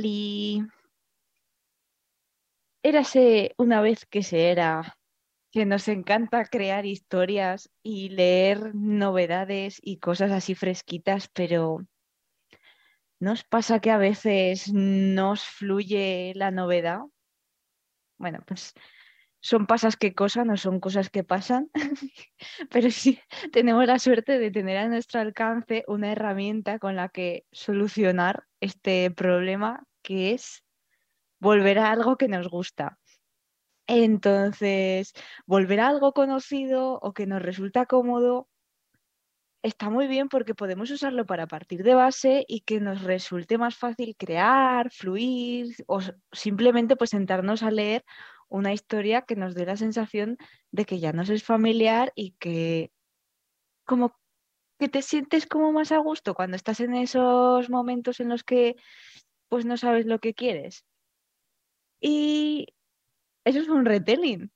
Oli. Érase una vez que se era que nos encanta crear historias y leer novedades y cosas así fresquitas, pero ¿nos pasa que a veces nos fluye la novedad? Bueno, pues son pasas que cosas, no son cosas que pasan, pero sí tenemos la suerte de tener a nuestro alcance una herramienta con la que solucionar este problema que es volver a algo que nos gusta. Entonces, volver a algo conocido o que nos resulta cómodo está muy bien porque podemos usarlo para partir de base y que nos resulte más fácil crear, fluir o simplemente pues sentarnos a leer una historia que nos dé la sensación de que ya nos es familiar y que como que te sientes como más a gusto cuando estás en esos momentos en los que pues no sabes lo que quieres. Y eso es un retelling,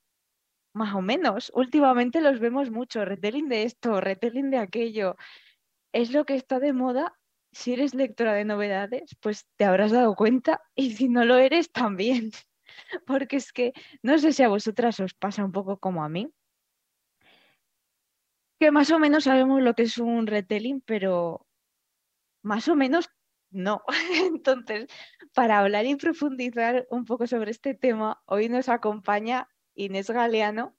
más o menos. Últimamente los vemos mucho, retelling de esto, retelling de aquello. Es lo que está de moda. Si eres lectora de novedades, pues te habrás dado cuenta y si no lo eres, también. Porque es que no sé si a vosotras os pasa un poco como a mí, que más o menos sabemos lo que es un retelling, pero más o menos no. Entonces, para hablar y profundizar un poco sobre este tema, hoy nos acompaña Inés Galeano.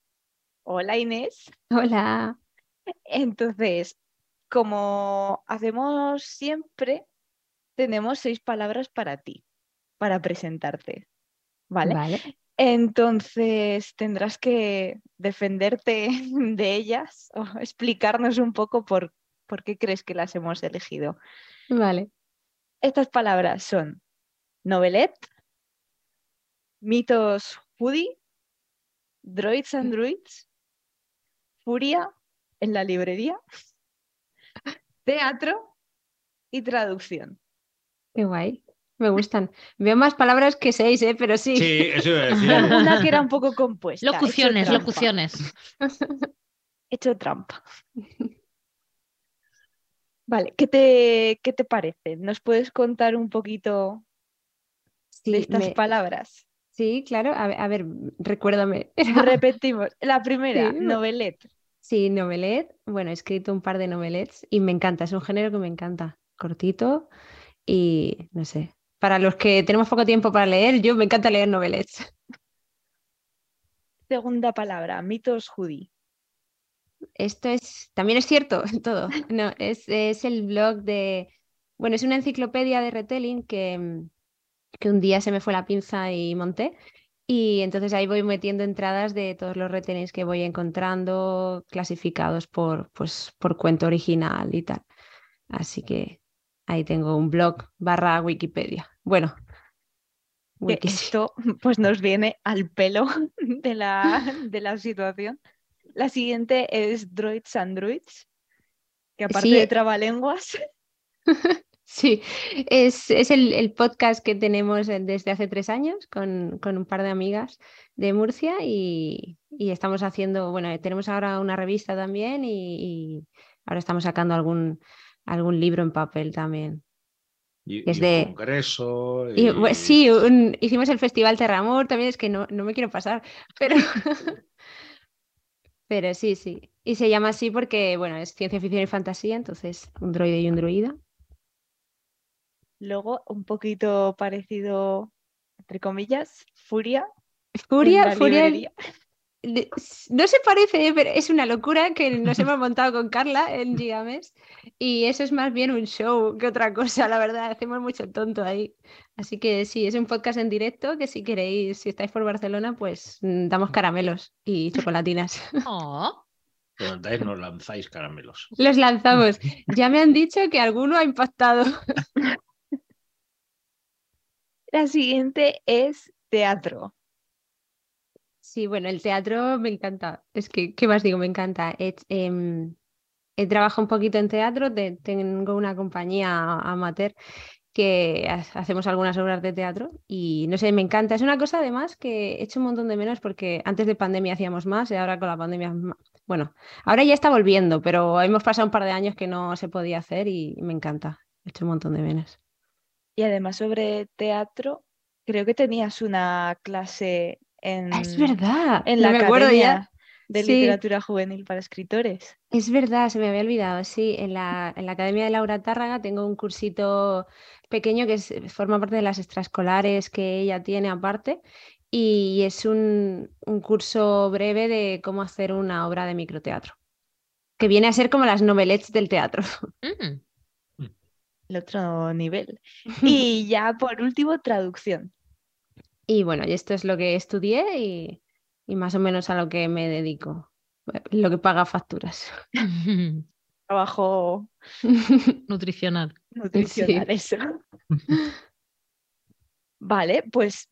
Hola Inés. Hola. Entonces, como hacemos siempre, tenemos seis palabras para ti, para presentarte. ¿Vale? Vale. Entonces tendrás que defenderte de ellas o explicarnos un poco por, por qué crees que las hemos elegido. Vale. Estas palabras son novelet, mitos hoodie, droids and druids, furia en la librería, teatro y traducción. Qué guay. Me gustan. Veo más palabras que seis, ¿eh? pero sí. Sí, eso iba a decir. Una que era un poco compuesta. Locuciones, locuciones. He hecho trampa. Vale, ¿qué te, qué te parece? ¿Nos puedes contar un poquito Sí, de estas me- palabras? sí, claro. A ver, a ver, recuérdame. Repetimos. La primera, Sí. novelet. Sí, novelet. Bueno, he escrito un par de novelets y me encanta. Es un género que me encanta. Cortito y no sé. Para los que tenemos poco tiempo para leer, yo me encanta leer novelets. Segunda palabra, mitos hoodie. Esto es, también es cierto, todo. No, es, es el blog de, bueno, es una enciclopedia de retelling que, mm, que un día se me fue la pinza y monté. Y entonces ahí voy metiendo entradas de todos los retellings que voy encontrando, clasificados por, pues, por cuento original y tal. Así que ahí tengo un blog barra Wikipedia. Bueno, wiki. esto pues nos viene al pelo de la, de la situación. La siguiente es Droids and Druids, que aparte Sí. de trabalenguas, Sí, es, es el, el podcast que tenemos eh, desde hace tres años con, con un par de amigas de Murcia y, y estamos haciendo, bueno, eh, tenemos ahora una revista también y, y ahora estamos sacando algún, algún libro en papel también. Y, Es y de- un congreso. Y, y- bu- sí, un- hicimos el Festival Terramor, también es que no, no me quiero pasar, pero, pero sí, sí. Y se llama así porque, bueno, es ciencia ficción y fantasía, entonces un droide y un druida. luego un poquito parecido, entre comillas, Furia. Furia, Furia, librería. No se parece, pero es una locura que nos hemos montado con Carla en Gigames y eso es más bien un show que otra cosa, la verdad, hacemos mucho tonto ahí. Así que sí, es un podcast en directo que si queréis, si estáis por Barcelona, pues mm, damos caramelos y chocolatinas. Oh, Preguntáis, nos lanzáis caramelos. Los lanzamos. Ya me han dicho que alguno ha impactado. La siguiente es teatro. Sí, bueno, el teatro me encanta. Es que, ¿qué más digo? Me encanta. He, em, trabajado un poquito en teatro, te- tengo una compañía amateur que ha- hacemos algunas obras de teatro y no sé, me encanta. Es una cosa además que he hecho un montón de menos porque antes de pandemia hacíamos más y ahora con la pandemia, bueno, ahora ya está volviendo, pero hemos pasado un par de años que no se podía hacer y me encanta. He hecho un montón de menos. Y además sobre teatro, creo que tenías una clase en, Ah, Es verdad, en no la me acuerdo ya. Academia de Sí. Literatura Juvenil para Escritores. Es verdad, se me había olvidado. Sí, en la, en la Academia de Laura Tárraga tengo un cursito pequeño que es- forma parte de las extraescolares que ella tiene aparte y es un, un curso breve de cómo hacer una obra de microteatro, que viene a ser como las novelets del teatro. Mm. El otro nivel. Y ya por último, traducción. Y bueno, y esto es lo que estudié y, y más o menos a lo que me dedico, lo que paga facturas. Trabajo Nutricional. nutricional, eso. Vale, pues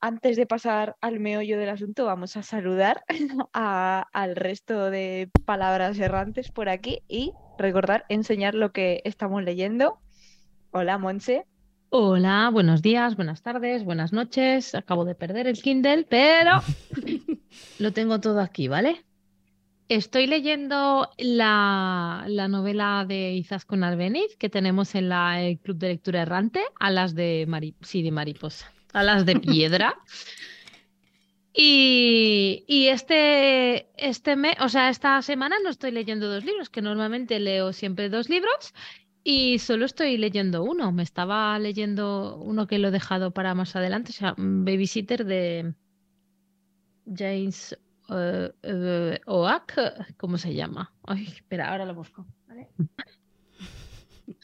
antes de pasar al meollo del asunto, vamos a saludar a- al resto de palabras errantes por aquí y recordar enseñar lo que estamos leyendo. Hola, Monse. Hola, buenos días, buenas tardes, buenas noches. Acabo de perder el Kindle, pero lo tengo todo aquí, ¿vale? Estoy leyendo la, la novela de Izaskun Albeniz que tenemos en la, el Club de Lectura Errante, Alas de Mari- sí, de mariposa, Alas de piedra. Y, y este, este mes, o sea, esta semana no estoy leyendo dos libros, que normalmente leo siempre dos libros, y solo estoy leyendo uno. Me estaba leyendo uno que lo he dejado para más adelante, o sea, Babysitter de James eh, eh, Oak, ¿cómo se llama? Ay, espera, ahora lo busco. ¿vale?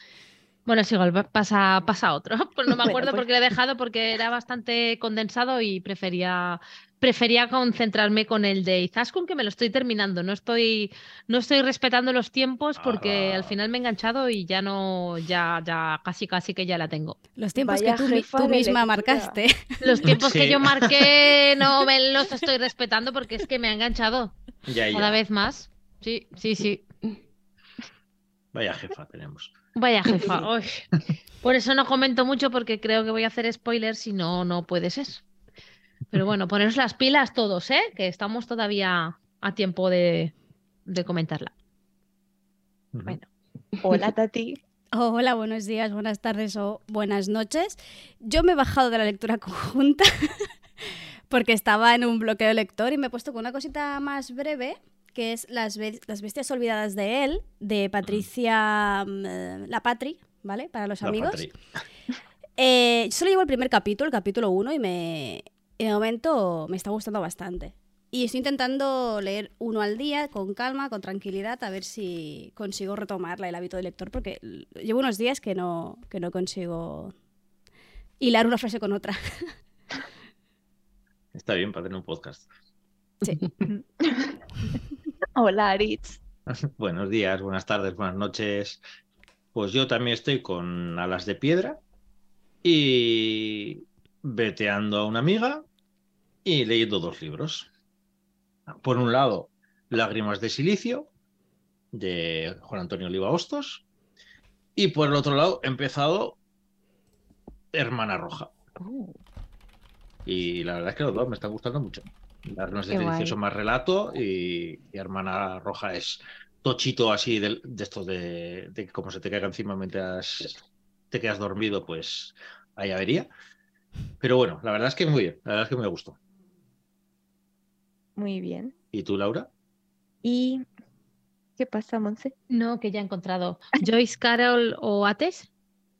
Bueno, es igual, pa- pasa, pasa otro. Pues no me Bueno, acuerdo pues- porque lo he dejado porque era bastante condensado y prefería, prefería concentrarme con el de Izaskun, que me lo estoy terminando. No estoy, no estoy respetando los tiempos porque al Ah. final me he enganchado y ya no, ya, ya casi casi que ya la tengo. Los tiempos Vaya que tú, misma lectura. marcaste. Los tiempos que yo marqué no me los estoy respetando porque es que me ha enganchado Ya, ya. cada vez más. Sí, sí, sí. Vaya jefa tenemos. Vaya jefa. uy. Por eso no comento mucho porque creo que voy a hacer spoilers si no, no puede ser. Pero bueno, poneros las pilas todos, ¿eh? Que estamos todavía a tiempo de, de comentarla. Bueno. Hola, Tati. Hola, buenos días, buenas tardes o buenas noches. Yo me he bajado de la lectura conjunta porque estaba en un bloqueo lector y me he puesto con una cosita más breve que es Las, Be- Las Bestias Olvidadas de él, de Patricia mm, eh, La Patri, ¿vale? Para los La amigos. Patri. Eh, yo solo llevo el primer capítulo, el capítulo 1, y me, y de momento me está gustando bastante. Y estoy intentando leer uno al día, con calma, con tranquilidad, a ver si consigo retomarla el hábito de lector, porque llevo unos días que no, que no consigo hilar una frase con otra. Está bien para tener un podcast. Hola, Aritz. Buenos días, buenas tardes, buenas noches. Pues yo también estoy con alas de piedra y veteando a una amiga y leyendo dos libros. Por un lado, Lágrimas de Silicio, de Juan Antonio Oliva Hostos, y por el otro lado, he empezado Hermana Roja. Y la verdad es que los dos me están gustando mucho. Lágrimas de Silicio son más relato y, y Hermana Roja es tochito así de, de estos de, de que como se te caiga encima mientras te quedas dormido, pues ahí avería. Pero bueno, la verdad es que muy bien, la verdad es que me gustó. Muy bien. ¿Y tú, Laura? ¿Y qué pasa, Monse? No, que ya he encontrado. Joyce Carol o Ates,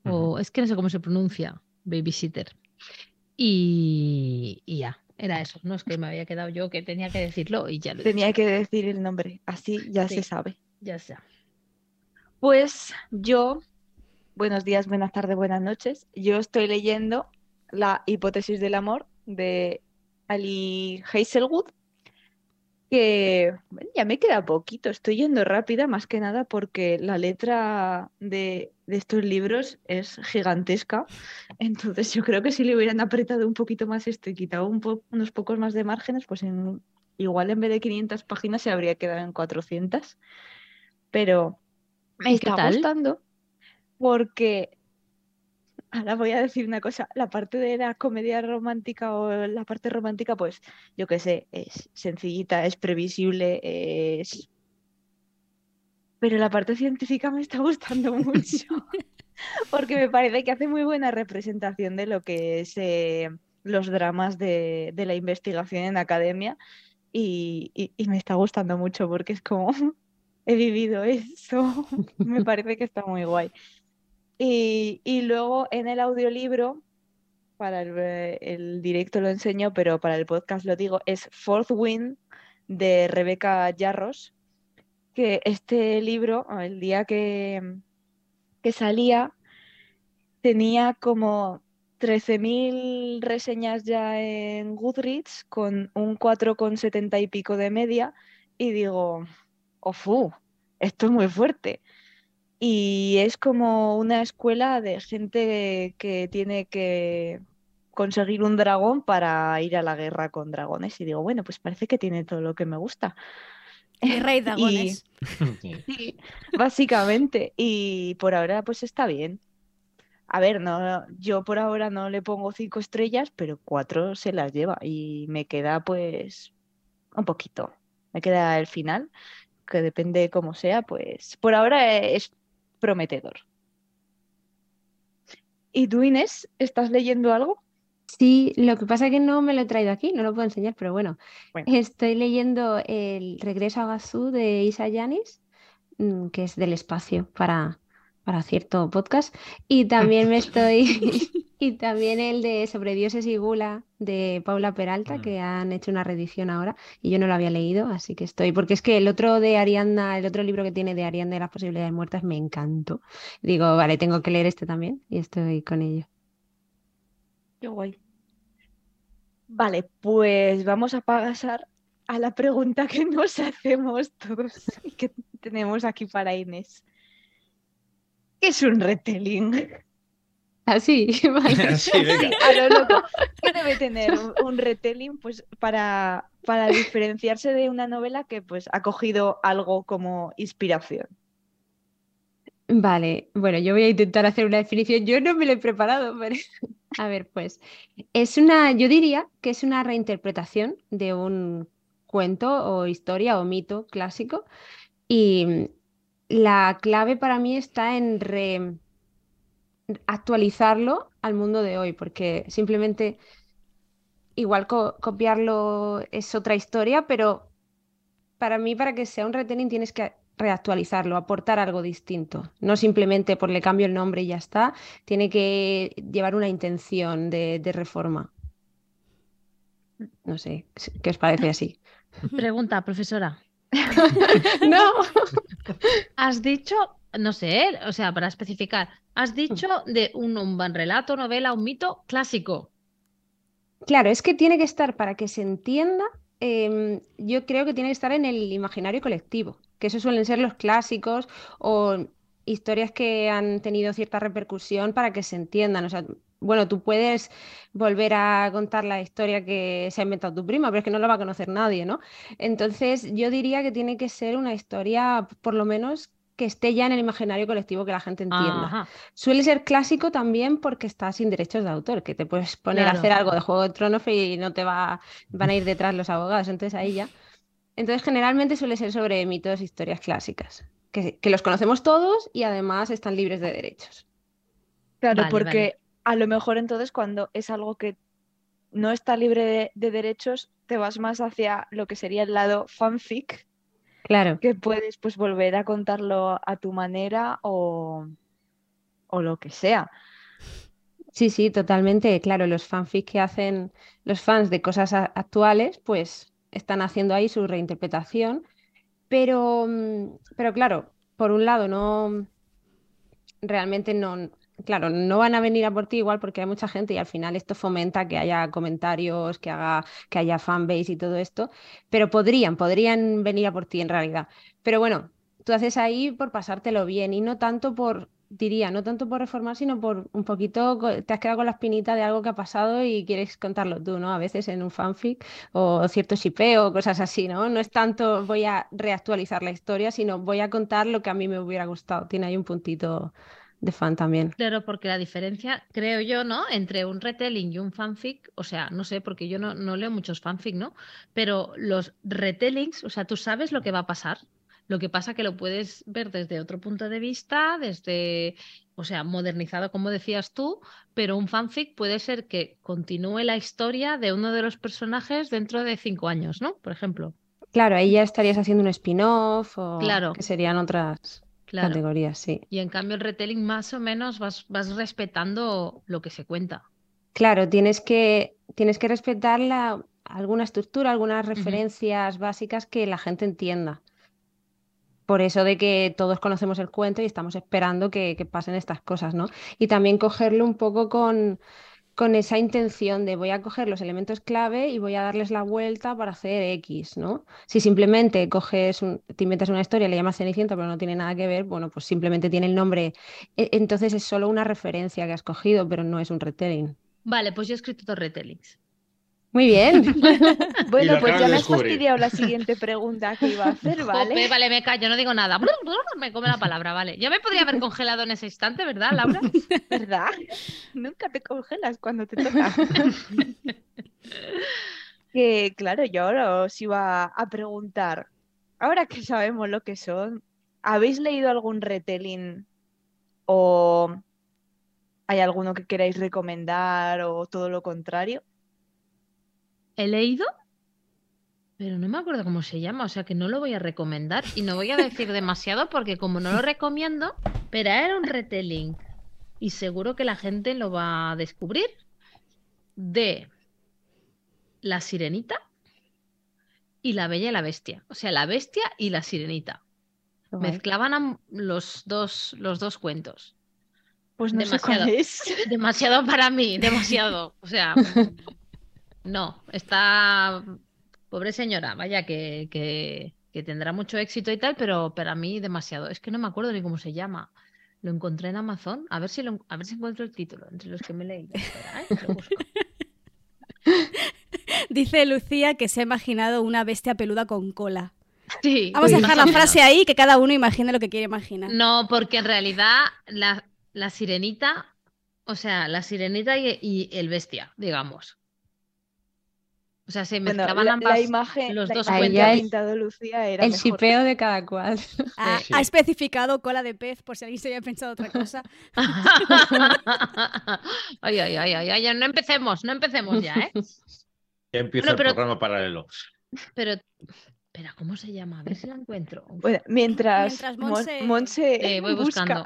o es que no sé cómo se pronuncia, Babysitter. Y, y ya, era eso. No es que me había quedado yo que tenía que decirlo y ya lo Tenía dicho. que decir el nombre, así ya Sí. se sabe. Ya está. Pues yo, buenos días, buenas tardes, buenas noches. Yo estoy leyendo La hipótesis del amor de Ali Hazelwood. Que bueno, ya me queda poquito, estoy yendo rápida más que nada porque la letra de, de estos libros es gigantesca, entonces yo creo que si le hubieran apretado un poquito más esto y quitado un po- unos pocos más de márgenes, pues en- igual en vez de 500 páginas se habría quedado en 400, pero me ¿Y qué está gustando porque Ahora voy a decir una cosa, la parte de la comedia romántica o la parte romántica, pues yo qué sé, es sencillita, es previsible, es... Pero la parte científica me está gustando mucho, porque me parece que hace muy buena representación de lo que es eh, los dramas de, de la investigación en academia y, y- y me está gustando mucho porque es como, he vivido eso, me parece que está muy guay. Y, luego en el audiolibro, para el, eh, el directo lo enseño, pero para el podcast lo digo, es Fourth Wind de Rebeca Yarros, que este libro, el día que, que salía, tenía como 13.000 reseñas ya en Goodreads con un 4,70 y pico de media y digo, ofu, esto es muy fuerte. Y es como una escuela de gente que tiene que conseguir un dragón para ir a la guerra con dragones. Y digo, bueno, pues parece que tiene todo lo que me gusta. El rey dragones. Sí, básicamente. Y por ahora, pues está bien. A ver, no, yo por ahora no le pongo cinco estrellas, pero cuatro se las lleva. Y me queda, pues, un poquito. Me queda el final, que depende cómo sea, pues por ahora es prometedor. ¿Y tú, Inés, estás leyendo algo? Sí, lo que pasa es que no me lo he traído aquí, no lo puedo enseñar, pero bueno, Bueno. estoy leyendo El regreso a Gazú de Isa Yanis, mm, que es del espacio para, para cierto podcast, y también me estoy, y también el de Sobre dioses y gula de Paula Peralta, Mm. que han hecho una reedición ahora, y yo no lo había leído, así que estoy, porque es que el otro de Ariadna, el otro libro que tiene de Ariadna de las posibilidades muertas me encantó. Digo, vale, tengo que leer este también, y estoy con ello. Qué guay. Vale, pues vamos a pasar a la pregunta que nos hacemos todos y que tenemos aquí para Inés. ¿Qué es un retelling? Así, vale. Sí, venga. A lo loco. ¿Qué debe tener un, retelling pues, para, para diferenciarse de una novela que pues, ha cogido algo como inspiración? Vale, bueno, yo voy a intentar hacer una definición. Yo no me lo he preparado, pero a ver, pues es una, yo diría que es una reinterpretación de un cuento o historia o mito clásico y la clave para mí está en re- actualizarlo al mundo de hoy, porque simplemente igual co- copiarlo es otra historia, pero para mí, para que sea un retelling, tienes que reactualizarlo, aportar algo distinto. No simplemente por le cambio el nombre y ya está. Tiene que llevar una intención de, de reforma. No sé, ¿qué os parece así? Pregunta, profesora. No. Has dicho, no sé, o sea, para especificar, has dicho de un, un buen relato, novela, un mito clásico. Claro, es que tiene que estar para que se entienda. em, yo creo que tiene que estar en el imaginario colectivo, que eso suelen ser los clásicos o historias que han tenido cierta repercusión para que se entiendan. O sea, bueno, tú puedes volver a contar la historia que se ha inventado tu prima, pero es que no la va a conocer nadie, ¿no? Entonces, yo diría que tiene que ser una historia, por lo menos, que esté ya en el imaginario colectivo, que la gente entienda. Ajá. Suele ser clásico también porque está sin derechos de autor, que te puedes poner a hacer algo de Juego de Tronos y no te va, van a ir detrás los abogados, entonces ahí ya. Entonces generalmente suele ser sobre mitos, historias clásicas, que, que los conocemos todos y además están libres de derechos. Claro, Vale, porque vale. A lo mejor entonces cuando es algo que no está libre de, de derechos, te vas más hacia lo que sería el lado fanfic, Claro, que puedes pues volver a contarlo a tu manera o, o lo que sea. sí, sí, totalmente. Claro, los fanfics que hacen los fans de cosas actuales, pues están haciendo ahí su reinterpretación, pero, mm, pero claro, por un lado no, realmente no, claro, no van a venir a por ti igual porque hay mucha gente y al final esto fomenta que haya comentarios, que haga, que haya fanbase y todo esto, pero podrían, podrían venir a por ti en realidad. Pero bueno, tú haces ahí por pasártelo bien y no tanto por, diría, no tanto por reformar, sino por un poquito, te has quedado con la espinita de algo que ha pasado y quieres contarlo tú, ¿no? A veces en un fanfic o cierto shipeo o cosas así, ¿no? No es tanto voy a reactualizar la historia, sino voy a contar lo que a mí me hubiera gustado. Tiene ahí un puntito de fan también. Claro, porque la diferencia, creo yo, ¿no? Entre un retelling y un fanfic, o sea, no sé, porque yo no, no leo muchos fanfic, ¿no? Pero los retellings, o sea, tú sabes lo que va a pasar. Lo que pasa que lo puedes ver desde otro punto de vista, desde, o sea, modernizado, como decías tú, pero un fanfic puede ser que continúe la historia de uno de los personajes dentro de cinco años, ¿no? Por ejemplo. Claro, ahí ya estarías haciendo un spin-off o Claro. que serían otras Claro. categorías, sí. Y en cambio el retelling más o menos vas, vas respetando lo que se cuenta. Claro, tienes que, tienes que respetar la- alguna estructura, algunas referencias básicas que la gente entienda. Por eso de que todos conocemos el cuento y estamos esperando que, que pasen estas cosas, ¿no? Y también cogerlo un poco con, con esa intención de voy a coger los elementos clave y voy a darles la vuelta para hacer X, ¿no? Si simplemente coges un- te inventas una historia, le llamas Cenicienta, pero no tiene nada que ver, bueno, pues simplemente tiene el nombre. E- Entonces es solo una referencia que has cogido, pero no es un retelling. Vale, pues yo he escrito dos retellings. Muy bien. Bueno, pues ya me has fastidiado la siguiente pregunta que iba a hacer, ¿vale? Jope, vale, me callo, no digo nada. Me come la palabra, vale. Yo me podría haber congelado en ese instante, ¿verdad, Laura? ¿Verdad? Nunca te congelas cuando te toca. Que claro, yo ahora os iba a preguntar, ahora que sabemos lo que son, ¿habéis leído algún retelling o hay alguno que queráis recomendar o todo lo contrario? He leído, pero no me acuerdo cómo se llama, o sea que no lo voy a recomendar y no voy a decir demasiado porque como no lo recomiendo, pero era un retelling y seguro que la gente lo va a descubrir de La Sirenita y La Bella y la Bestia, o sea, La Bestia y La Sirenita. Mezclaban los dos, los dos cuentos. Pues no sé cuál Demasiado. es. Demasiado para mí, demasiado. O sea, no, está pobre señora, vaya, que, que, que tendrá mucho éxito y tal, pero para mí demasiado. Es que no me acuerdo ni cómo se llama. Lo encontré en Amazon. A ver si lo, a ver si encuentro el título entre los que me leí. ¿eh? Dice Lucía que se ha imaginado una bestia peluda con cola. Sí, Vamos a dejar la frase ahí, que cada uno imagine lo que quiere imaginar. No, porque en realidad la, la sirenita, o sea, la sirenita y, y el bestia, digamos. O sea, se Bueno, mezclaban la, ambas. la imagen, los dos cuentos. pintado Lucía era El shipeo de cada cual. Ha, Sí. ha especificado cola de pez por si alguien se había pensado otra cosa. ay, ay, ay, ay, ay, no empecemos, no empecemos ya, ¿eh? Ya empieza Bueno, el programa paralelo. Pero, espera, ¿cómo se llama? A ver si la encuentro. Bueno, mientras, Mientras Mon- Monse- Monse Eh, voy busca. buscando.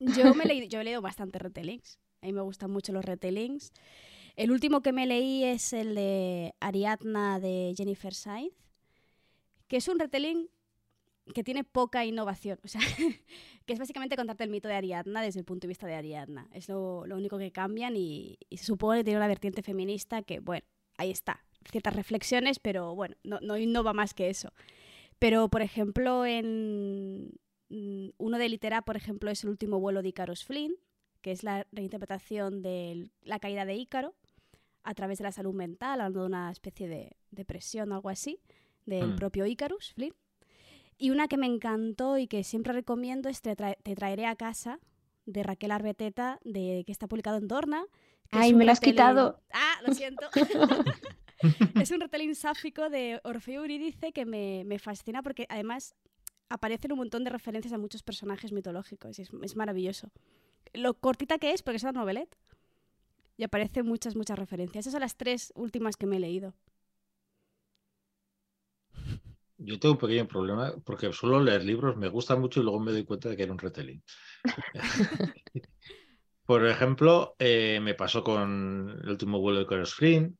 Yo, me he leído, yo he leído bastante retellings. A mí me gustan mucho los retellings. El último que me leí es el de Ariadna de Jennifer Sainz, que es un retelling que tiene poca innovación. O sea, que es básicamente contarte el mito de Ariadna desde el punto de vista de Ariadna. Es lo, único que cambian y, se supone que tiene una vertiente feminista que, bueno, ahí está. Ciertas reflexiones, pero bueno, no, no innova más que eso. Pero, por ejemplo, en mm, uno de Litera, por ejemplo, es el último vuelo de Icarus Flynn, que es la reinterpretación de la caída de Ícaro a través de la salud mental, hablando de una especie de depresión o algo así, del Mm. propio Icarus Flynn. Y una que me encantó y que siempre recomiendo es Te, tra- Te traeré a casa, de Raquel Arbeteta, de, que está publicado en Dorna. Ay, me lo has retelling- quitado. Ah, lo siento. es un retelling sáfico de Orfeo Eurídice que me, me fascina porque además aparecen un montón de referencias a muchos personajes mitológicos y es, es maravilloso. Lo cortita que es, porque es una novelette, y aparecen muchas, muchas referencias. Esas son las tres últimas que me he leído. Yo tengo un pequeño problema porque suelo leer libros, me gusta mucho y luego me doy cuenta de que era un retelling. Por ejemplo, eh, me pasó con el último vuelo de Carlos Flynn.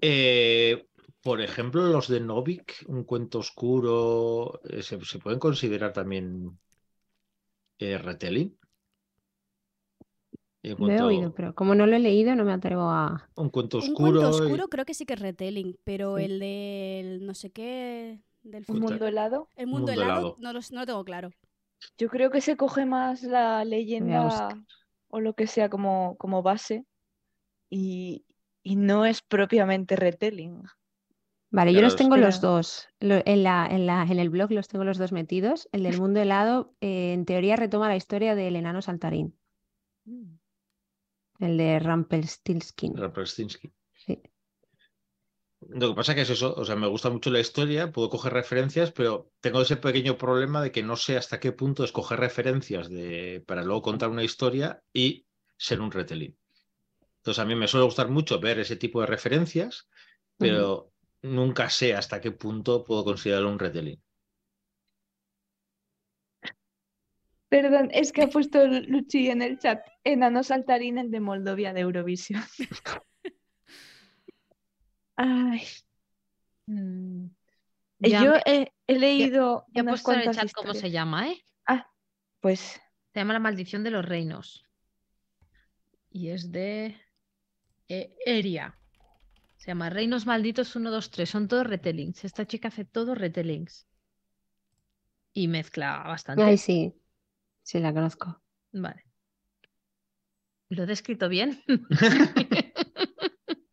Eh, por ejemplo, los de Novik, un cuento oscuro, eh, ¿se, se pueden considerar también retelling? Un Lo he cuento, oído, pero como no lo he leído, no me atrevo a. un cuento Un oscuro. cuento y- oscuro creo que sí que es retelling, pero Sí. el del no sé qué, del Un mundo helado. el mundo, Mundo helado, helado. No, lo, no lo tengo claro. Yo creo que se coge más la leyenda o lo que sea como, como base y, y no es propiamente retelling. Vale, yo los tengo los dos. Lo- en la, en la, en el blog los tengo los dos metidos. El del mundo helado, eh, en teoría, retoma la historia del enano saltarín, el de Rumpelstiltskin. Rumpelstiltskin. Sí. Lo que pasa que es eso, o sea, me gusta mucho la historia, puedo coger referencias, pero tengo ese pequeño problema de que no sé hasta qué punto escoger referencias de, para luego contar una historia y ser un retelling. Entonces a mí me suele gustar mucho ver ese tipo de referencias, pero nunca sé hasta qué punto puedo considerarlo un retelling. Perdón, es que ha puesto Luchi en el chat enano saltarín el de Moldovia de Eurovisión. Ay, Mm, eh, ya yo he, he leído ya he unas puesto en el chat cómo se llama, ¿eh? Ah, pues Se llama La maldición de los reinos. Y es de eh, Eria. Se llama Reinos Malditos 1, 2, 3. Son todos retellings. Esta chica hace todos retellings. Y mezcla bastante. Ay, sí. Sí, la conozco. Vale. ¿Lo he descrito bien?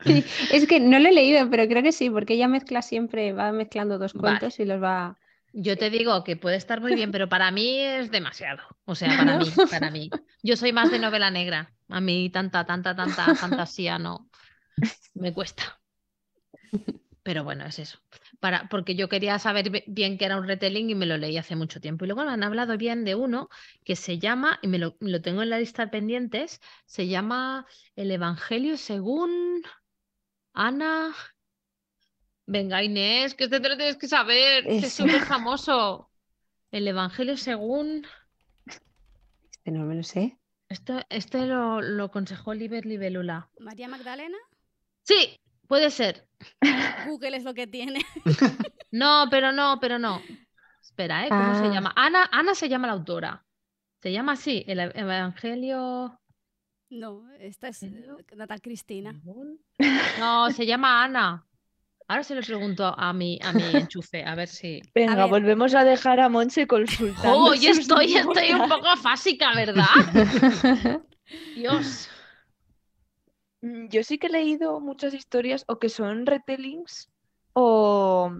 Sí, Es que no lo he leído, pero creo que sí, porque ella mezcla siempre, va mezclando dos Vale. cuentos y los va. Yo te digo que puede estar muy bien, pero para mí es demasiado. O sea, para mí, para mí. Yo soy más de novela negra. A mí tanta, tanta, tanta fantasía no me cuesta. Pero bueno, es eso. Para, porque yo quería saber bi- bien que era un retelling y me lo leí hace mucho tiempo. Y luego me han hablado bien de uno que se llama, y me lo, tengo en la lista de pendientes, se llama El Evangelio según Ana. Venga, Inés, que este te lo tienes que saber, que es súper famoso. El Evangelio según. Este no me lo sé. Esto, este lo, lo aconsejó Liber Libélula. María Magdalena, Sí, puede ser. Google es lo que tiene. No, pero no, pero no. Espera, ¿eh? ¿Cómo se Ah. llama? Ana, Ana se llama la autora. Se llama así, el Ev- Evangelio. No, esta es eh, Natal Cristina. No, se llama Ana. Ahora se lo pregunto a mi, a mi enchufe, a ver si. venga, ver. volvemos a dejar a Monse consultando. ¡Oh, yo estoy, estoy un poco fásica, ¿verdad? Dios. Mm, Yo sí que he leído muchas historias o que son retellings o,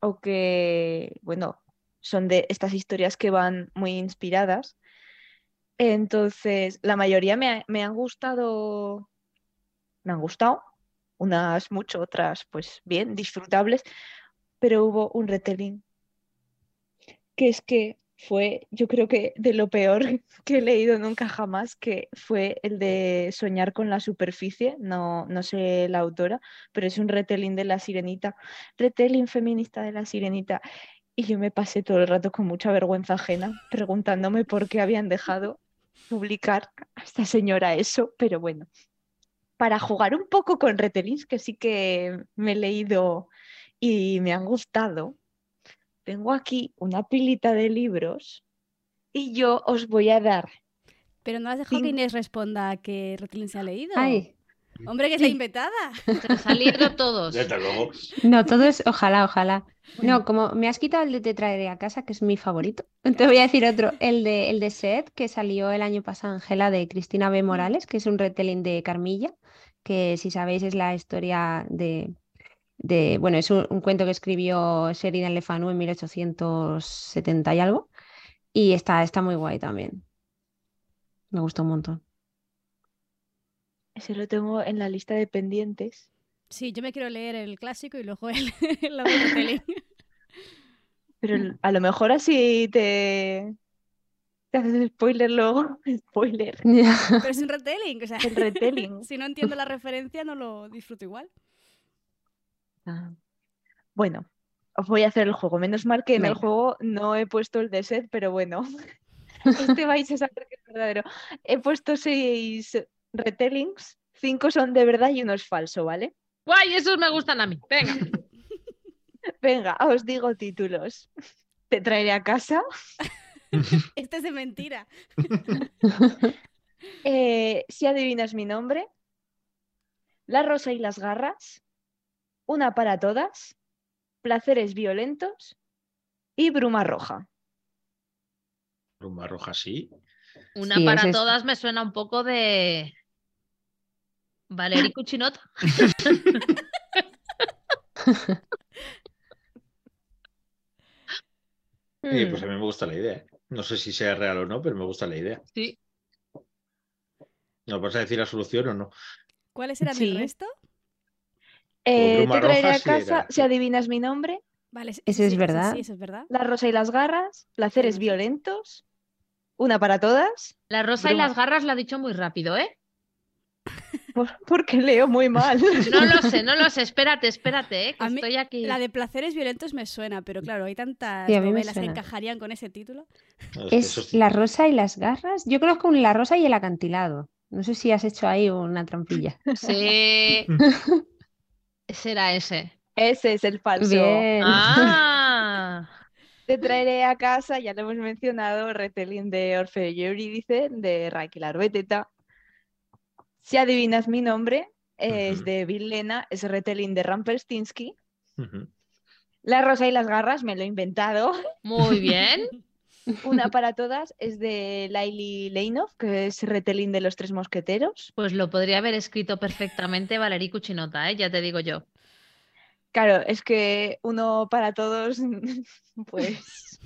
o que, bueno, son de estas historias que van muy inspiradas. Entonces, la mayoría me, me han gustado, me han gustado, unas mucho, otras pues bien, disfrutables, pero hubo un retelling que es que fue, yo creo que de lo peor que he leído nunca jamás, que fue el de Soñar con la superficie, no, no sé la autora, pero es un retelling de La Sirenita, retelling feminista de La Sirenita. Y yo me pasé todo el rato con mucha vergüenza ajena, preguntándome por qué habían dejado publicar a esta señora eso, pero bueno, para jugar un poco con retellings, que sí que me he leído y me han gustado, tengo aquí una pilita de libros y yo os voy a dar. Pero no has dejado Cin- que Inés responda que Retelling se ha leído. Ay, Hombre, que es la inventada. Se los han leído todos. No, todos, ojalá, ojalá. No, como me has quitado el de Te traeré a casa, que es mi favorito, te voy a decir otro, el de, el de Sed, que salió el año pasado, Ángela, de Cristina B. Morales, que es un retelling de Carmilla, que si sabéis es la historia de, de bueno, es un, un cuento que escribió Sheridan Le Fanu en 1870 y algo, y está, está muy guay también. Me gustó un montón. Ese lo tengo en la lista de pendientes. Sí, yo me quiero leer el clásico y luego el, la de Retelling. Pero a lo mejor así te, te haces spoiler luego. Spoiler. Pero es un retelling, o sea, El retelling. si no entiendo la referencia no lo disfruto igual. Ah. Bueno, os voy a hacer el juego. Menos mal que en el juego no he puesto el de set, pero bueno. Este vais a saber que es verdadero. He puesto seis retellings, cinco son de verdad y uno es falso, ¿vale? ¡Guay! Esos me gustan a mí. Venga. Venga, os digo títulos. Te traeré a casa. Este es de mentira. Eh, si adivinas mi nombre, La rosa y las garras, Una para todas, Placeres violentos y Bruma roja. Bruma roja, sí. Una Sí, para es- todas me suena un poco de. Valery Cuchinot. Eh, Mm. pues a mí me gusta la idea. No sé si sea real o no, pero me gusta la idea. Sí. ¿Nos vas a decir la solución o no? ¿Cuáles eran Sí. el resto? Eh, te traeré a casa era. si adivinas mi nombre, Vale, ese Ese es sí, ese verdad. Sí, eso es verdad. La rosa y las garras, Placeres violentos, Una para todas, La rosa y las garras la ha dicho muy rápido, ¿eh? por- porque leo muy mal. No lo sé, no lo sé. Espérate, espérate, ¿eh? Que A mí estoy aquí. La de placeres violentos me suena, pero claro, hay tantas Sí, a mí me novelas que encajarían con ese título. Es Es eso la rosa y las garras. Yo conozco un la rosa y el acantilado. No sé si has hecho ahí una trampilla. Sí. Será ese. Ese es el falso. Bien. Ah. Te traeré a casa, ya lo hemos mencionado, retelling de Orfeo y Eurídice, de Raquel Arbeteta. Si adivinas mi nombre, es de Bill Lena, es retelling de Rampelstinsky. La rosa y las garras, me lo he inventado. Muy bien. Una para todas es de Laili Leinov, que es retelling de Los Tres Mosqueteros. Pues lo podría haber escrito perfectamente Valery Cuchinota, ¿eh? Ya te digo yo. Claro, es que uno para todos, pues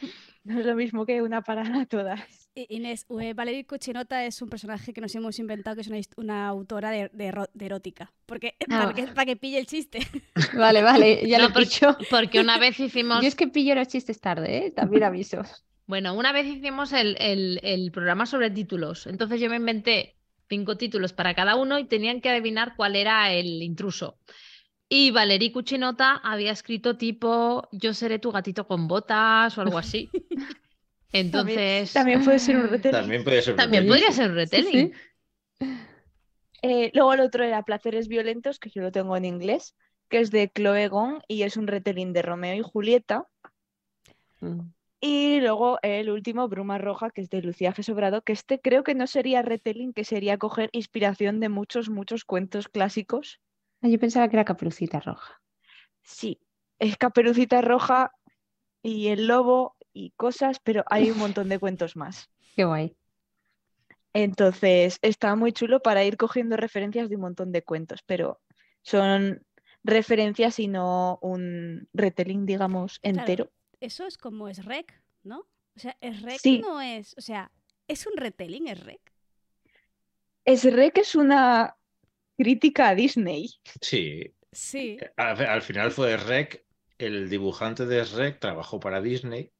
no es lo mismo que una para todas. Inés, eh, Valerie Cuchinota es un personaje que nos hemos inventado que es una, autora de, de ero- de erótica. Porque, Ah. para, que, para que pille el chiste. Vale, vale, ya No, lo he porque- dicho. Porque una vez hicimos. Yo es que pillo los chistes tarde, ¿eh? También aviso. Bueno, una vez hicimos el, el- el programa sobre títulos. Entonces yo me inventé cinco títulos para cada uno y tenían que adivinar cuál era el intruso. Y Valerí Cuchinota había escrito tipo Yo seré tu gatito con botas o algo así. Entonces, También puede ser un retelling. También puede ser. también retelling. podría ser un retelling. Eh, luego el otro era Placeres Violentos, que yo lo tengo en inglés, que es de Chloe Gong y es un retelling de Romeo y Julieta. Mm. Y luego el último, Bruma Roja, que es de Lucía G. Sobrado, que este creo que no sería retelling, que sería coger inspiración de muchos, muchos cuentos clásicos. Ah, Yo pensaba que era caperucita roja. Sí, es Caperucita Roja y el lobo y cosas, pero hay un montón de cuentos más. Qué guay. Entonces, está muy chulo para ir cogiendo referencias de un montón de cuentos, pero son referencias y no un retelling, digamos, Claro. entero. Eso es como es rec, ¿no? O sea, es rec Sí. no es. O sea, es un retelling, es rec. Es Rec es una crítica a Disney. Sí. Sí. Al, al final fue Rec, el dibujante de Rec trabajó para Disney,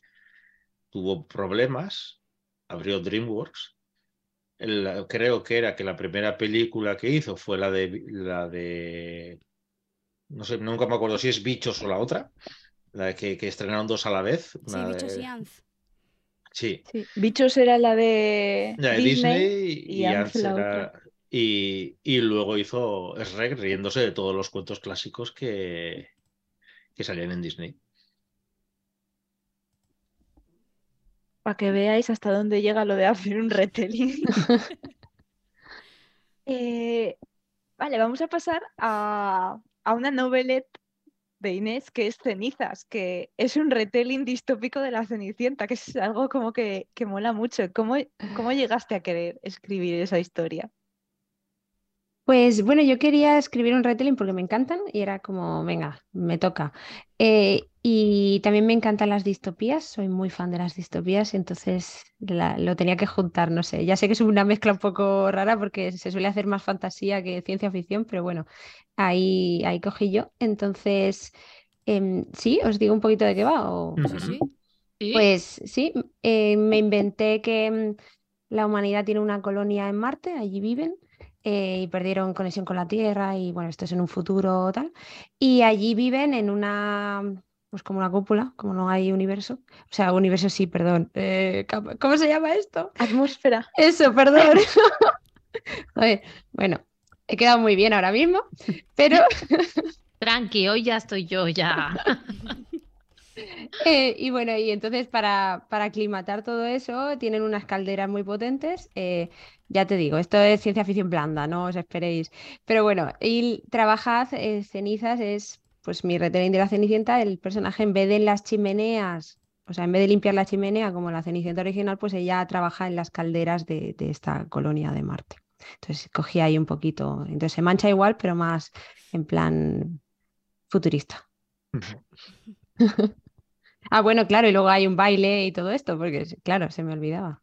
tuvo problemas, abrió DreamWorks. El- creo que era que la primera película que hizo fue la de la de no sé, nunca me acuerdo si es Bichos o la otra, la de que, que estrenaron dos a la vez. Sí, bichos de- y Anz. Sí, Sí. Bichos era la de la de Disney. Disney y, y la era- otra. y, y luego hizo Shrek riéndose de todos los cuentos clásicos que, que salían en Disney. Para que veáis hasta dónde llega lo de hacer un retelling. Eh, vale, vamos a pasar a, a una novelette de Inés que es Cenizas, que es un retelling distópico de la Cenicienta, que es algo como que, que mola mucho. ¿Cómo, cómo llegaste a querer escribir esa historia? Pues bueno, yo quería escribir un retelling porque me encantan y era como, venga, me toca. Eh, y también me encantan las distopías, soy muy fan de las distopías, entonces la- lo tenía que juntar, no sé. Ya sé que es una mezcla un poco rara porque se suele hacer más fantasía que ciencia ficción, pero bueno, ahí, ahí cogí yo. Entonces, em, sí, os digo un poquito de qué va. o- Sí, sí. Sí. Pues sí, eh, me inventé que mm, la humanidad tiene una colonia en Marte, allí viven, eh, y perdieron conexión con la Tierra, y bueno, esto es en un futuro tal, y allí viven en una, pues como una cúpula, como no hay universo, o sea, universo sí, perdón, eh, ¿cómo se llama esto? Atmósfera. Eso, perdón. Bueno, he quedado muy bien ahora mismo, pero... Tranqui, hoy ya estoy yo, ya. Y bueno, y entonces para, para aclimatar todo eso tienen unas calderas muy potentes. eh, ya te digo, esto es ciencia ficción blanda, no os esperéis. Pero bueno, y trabajad, eh, cenizas es pues mi retelling de la Cenicienta, el personaje en vez de las chimeneas, o sea, en vez de limpiar la chimenea como la Cenicienta original, pues ella trabaja en las calderas de, esta colonia de Marte. Entonces cogí ahí un poquito, entonces se mancha igual, pero más en plan futurista. Ah, bueno, claro, y luego hay un baile y todo esto, porque claro, se me olvidaba.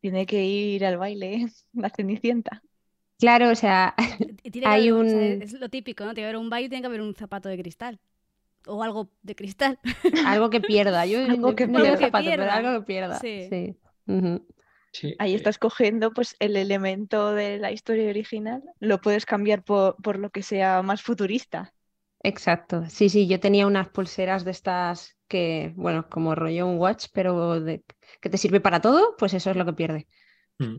Tiene que ir al baile, la Cenicienta. Claro, o sea, tiene que Hay haber- o sea, un- es lo típico, ¿no? Tiene que haber un baile y tiene que haber un zapato de cristal. O algo de cristal. algo que pierda. Yo Algo que no digo pierda. zapato, pero Pierda. algo que pierda. Sí. Sí, Ahí eh, estás cogiendo pues el elemento de la historia original, lo puedes cambiar por, por lo que sea más futurista. Exacto. Sí, sí, yo tenía unas pulseras de estas que, bueno, como rollo un watch, pero de- que te sirve para todo, pues eso es lo que pierde. Mm.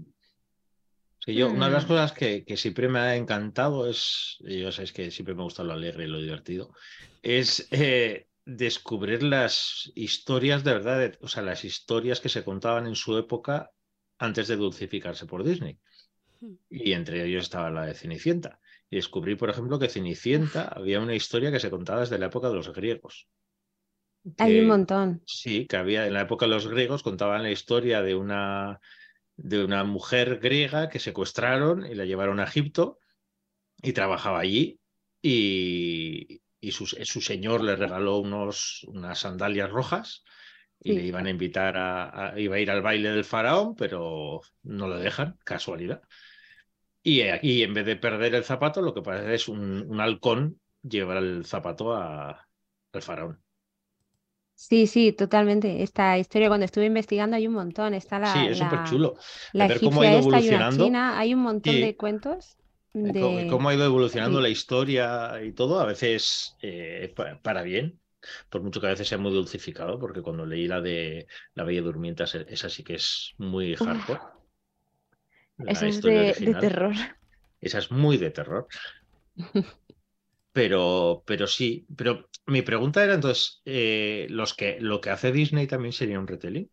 Sí, yo, una de las Mm. cosas que, que siempre me ha encantado es, y ya sabéis que siempre me gusta lo alegre y lo divertido, es eh, descubrir las historias de verdad, de- o sea, las historias que se contaban en su época antes de dulcificarse por Disney. Hmm. Y entre ellos estaba la de Cenicienta. Y descubrí, por ejemplo, que Cenicienta había una historia que se contaba desde la época de los griegos. Hay un montón. Sí, que había en la época de los griegos contaban la historia de una de una mujer griega que secuestraron y la llevaron a Egipto y trabajaba allí y, y su, su señor le regaló unos, unas sandalias rojas y Sí. le iban a invitar a, a- iba a ir al baile del faraón, pero no le dejan, casualidad. Y aquí en vez de perder el zapato, lo que pasa es un, un halcón llevar el zapato a- al faraón. Sí, sí, totalmente. Esta historia, cuando estuve investigando, hay un montón. Está la, sí, es súper chulo. la ver cómo ha egipcia ido esta, hay una china, hay un montón Sí. de cuentos Y co- y de... cómo ha ido evolucionando sí. la historia y todo, a veces eh, pa- para bien, por mucho que a veces sea muy dulcificado, porque cuando leí la de La Bella Durmiente, esa- esa sí que es muy hardcore. Eso es de, de terror. Esa es muy de terror. Pero, pero sí, pero mi pregunta era entonces, eh, los que, lo que hace Disney también sería un retelling,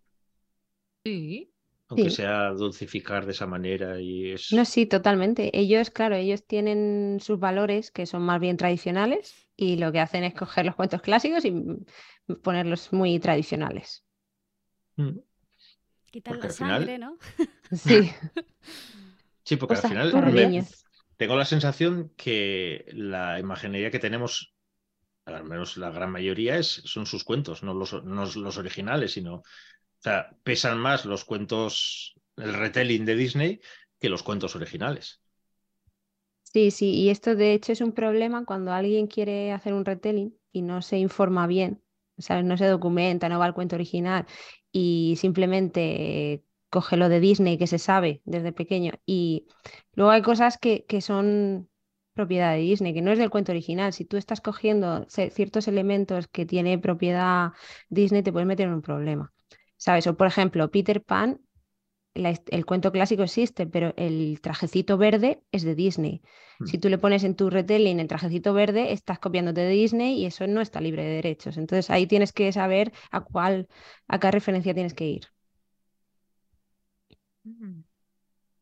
Sí. aunque Sí. sea dulcificar de esa manera y es... No, sí, totalmente. Ellos, claro, ellos tienen sus valores que son más bien tradicionales y lo que hacen es coger los cuentos clásicos y ponerlos muy tradicionales. Mm. Quitar la final- sangre, ¿no? Sí, Sí, porque Cosas al final me-. Tengo la sensación que la imaginería que tenemos, al menos la gran mayoría, es, son sus cuentos, no los, no los originales, sino, o sea, pesan más los cuentos, el retelling de Disney que los cuentos originales. Sí, sí, y esto de hecho es un problema cuando alguien quiere hacer un retelling y no se informa bien, ¿sabes? No se documenta, no va al cuento original y simplemente coge lo de Disney que se sabe desde pequeño. Y luego hay cosas que, que son propiedad de Disney, que no es del cuento original. Si tú estás cogiendo ciertos elementos que tiene propiedad Disney, te puedes meter en un problema, ¿sabes? O por ejemplo, Peter Pan. la el cuento clásico existe, pero el trajecito verde es de Disney. Mm. Si tú le pones en tu retelling el trajecito verde, estás copiándote de Disney y eso no está libre de derechos. Entonces ahí tienes que saber a cuál, a qué referencia tienes que ir. Mm.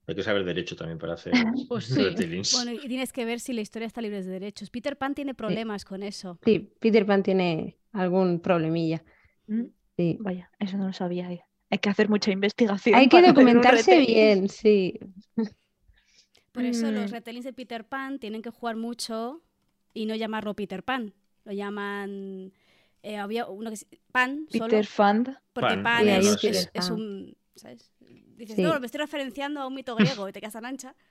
Hay que saber derecho también para hacer Pues sí. Bueno, y tienes que ver si la historia está libre de derechos. Peter Pan tiene problemas con eso. Sí, Peter Pan tiene algún problemilla. Mm. Sí. Vaya, eso no lo sabía. eh. Hay que hacer mucha investigación. Hay que documentarse bien, sí. Por eso los Mm. retellings de Peter Pan tienen que jugar mucho y no llamarlo Peter Pan. Lo llaman. eh, había uno que Pan solo. Peter Fand. Porque Pan, Pan Sí, es, Pan. un. ¿Sabes? Dices, Sí. no, me estoy referenciando a un mito griego y te quedas tan ancha.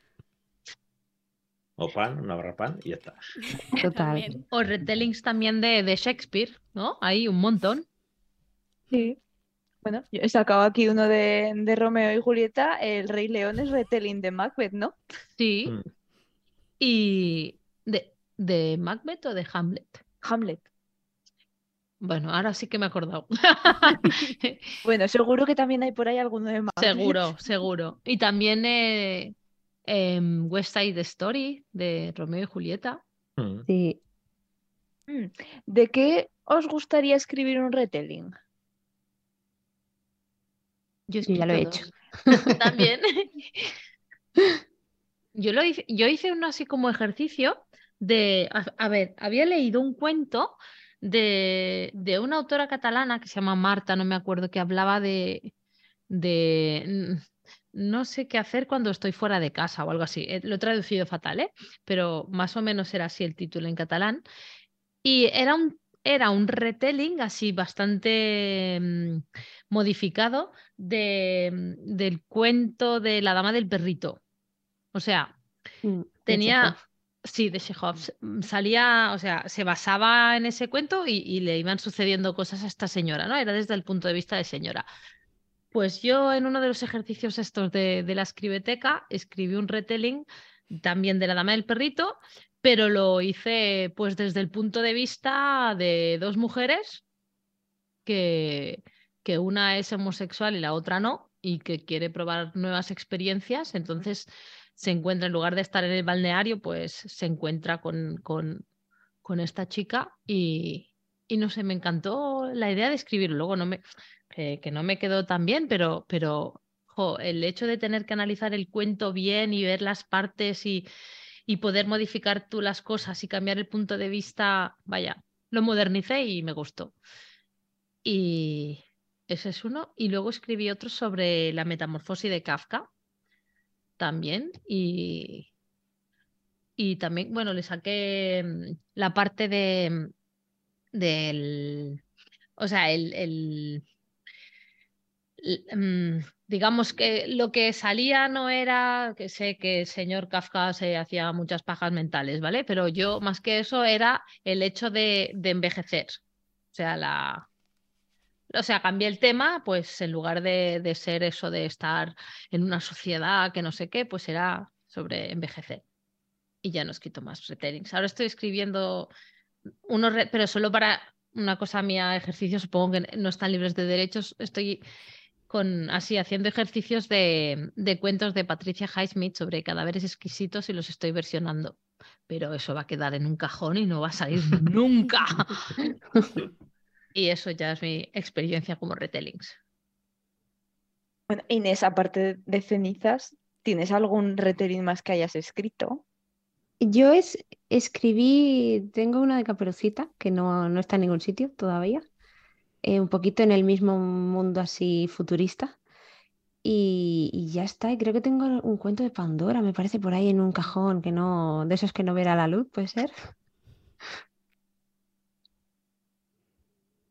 O pan, una barra pan y ya está. Total. O retellings también de, de Shakespeare, ¿no? Hay un montón. Sí. Bueno, yo he sacado aquí uno de, de Romeo y Julieta. El Rey León es retelling de Macbeth, ¿no? Sí. Mm. Y de, de Macbeth o de Hamlet. Hamlet. Bueno, ahora sí que me he acordado. Bueno, seguro que también hay por ahí alguno de Macbeth. Seguro, seguro. Y también eh, em, West Side Story de Romeo y Julieta. Mm. Sí. Mm. ¿De qué os gustaría escribir un retelling? Yo, Yo ya lo he dos. También. Yo, lo hice, yo hice uno así como ejercicio de, a, a ver, había leído un cuento de, de una autora catalana que se llama Marta, no me acuerdo, que hablaba de, de no sé qué hacer cuando estoy fuera de casa o algo así. Eh, Lo he traducido fatal, ¿eh? Pero más o menos era así el título en catalán. Y era un, era un retelling así bastante mm, modificado de, mm, del cuento de la dama del perrito. O sea, Mm, tenía. Sí, de Chekhov, mm, salía, o sea, se basaba en ese cuento y, y le iban sucediendo cosas a esta señora, ¿no? Era desde el punto de vista de señora. Pues yo en uno de los ejercicios estos de, de la escribeteca escribí un retelling también de la dama del perrito, pero lo hice pues desde el punto de vista de dos mujeres que, que una es homosexual y la otra no, y que quiere probar nuevas experiencias, entonces se encuentra, en lugar de estar en el balneario, pues se encuentra con, con, con esta chica y, y no sé, me encantó la idea de escribirlo. Luego no me, que, no me quedó tan bien, pero, pero el hecho de tener que analizar el cuento bien y ver las partes y, y poder modificar tú las cosas y cambiar el punto de vista, vaya, lo modernicé y me gustó. Y ese es uno. Y luego escribí otro sobre la metamorfosis de Kafka también. Y, y también, bueno, le saqué mm, la parte de mm, del, o sea, el, el- mm, digamos que lo que salía no era, que sé que el señor Kafka se hacía muchas pajas mentales, ¿vale? Pero yo más que eso era el hecho de, de envejecer. O sea, la, o sea, cambié el tema, pues en lugar de, de ser eso de estar en una sociedad que no sé qué, pues era sobre envejecer. Y ya no he escrito más retellings. Ahora estoy escribiendo unos, pero solo para una cosa mía, ejercicios, supongo que no están libres de derechos. Estoy con así haciendo ejercicios de, de cuentos de Patricia Highsmith sobre cadáveres exquisitos y los estoy versionando. Pero eso va a quedar en un cajón y no va a salir nunca. Y eso ya es mi experiencia como retellings. Bueno, Inés, aparte de cenizas, ¿tienes algún retelling más que hayas escrito? Yo es, escribí, tengo una de Caperucita, que no, no está en ningún sitio todavía, eh, un poquito en el mismo mundo así futurista. Y, y ya está, y creo que tengo un cuento de Pandora, me parece por ahí en un cajón, que no, de esos que no verá la luz, puede ser.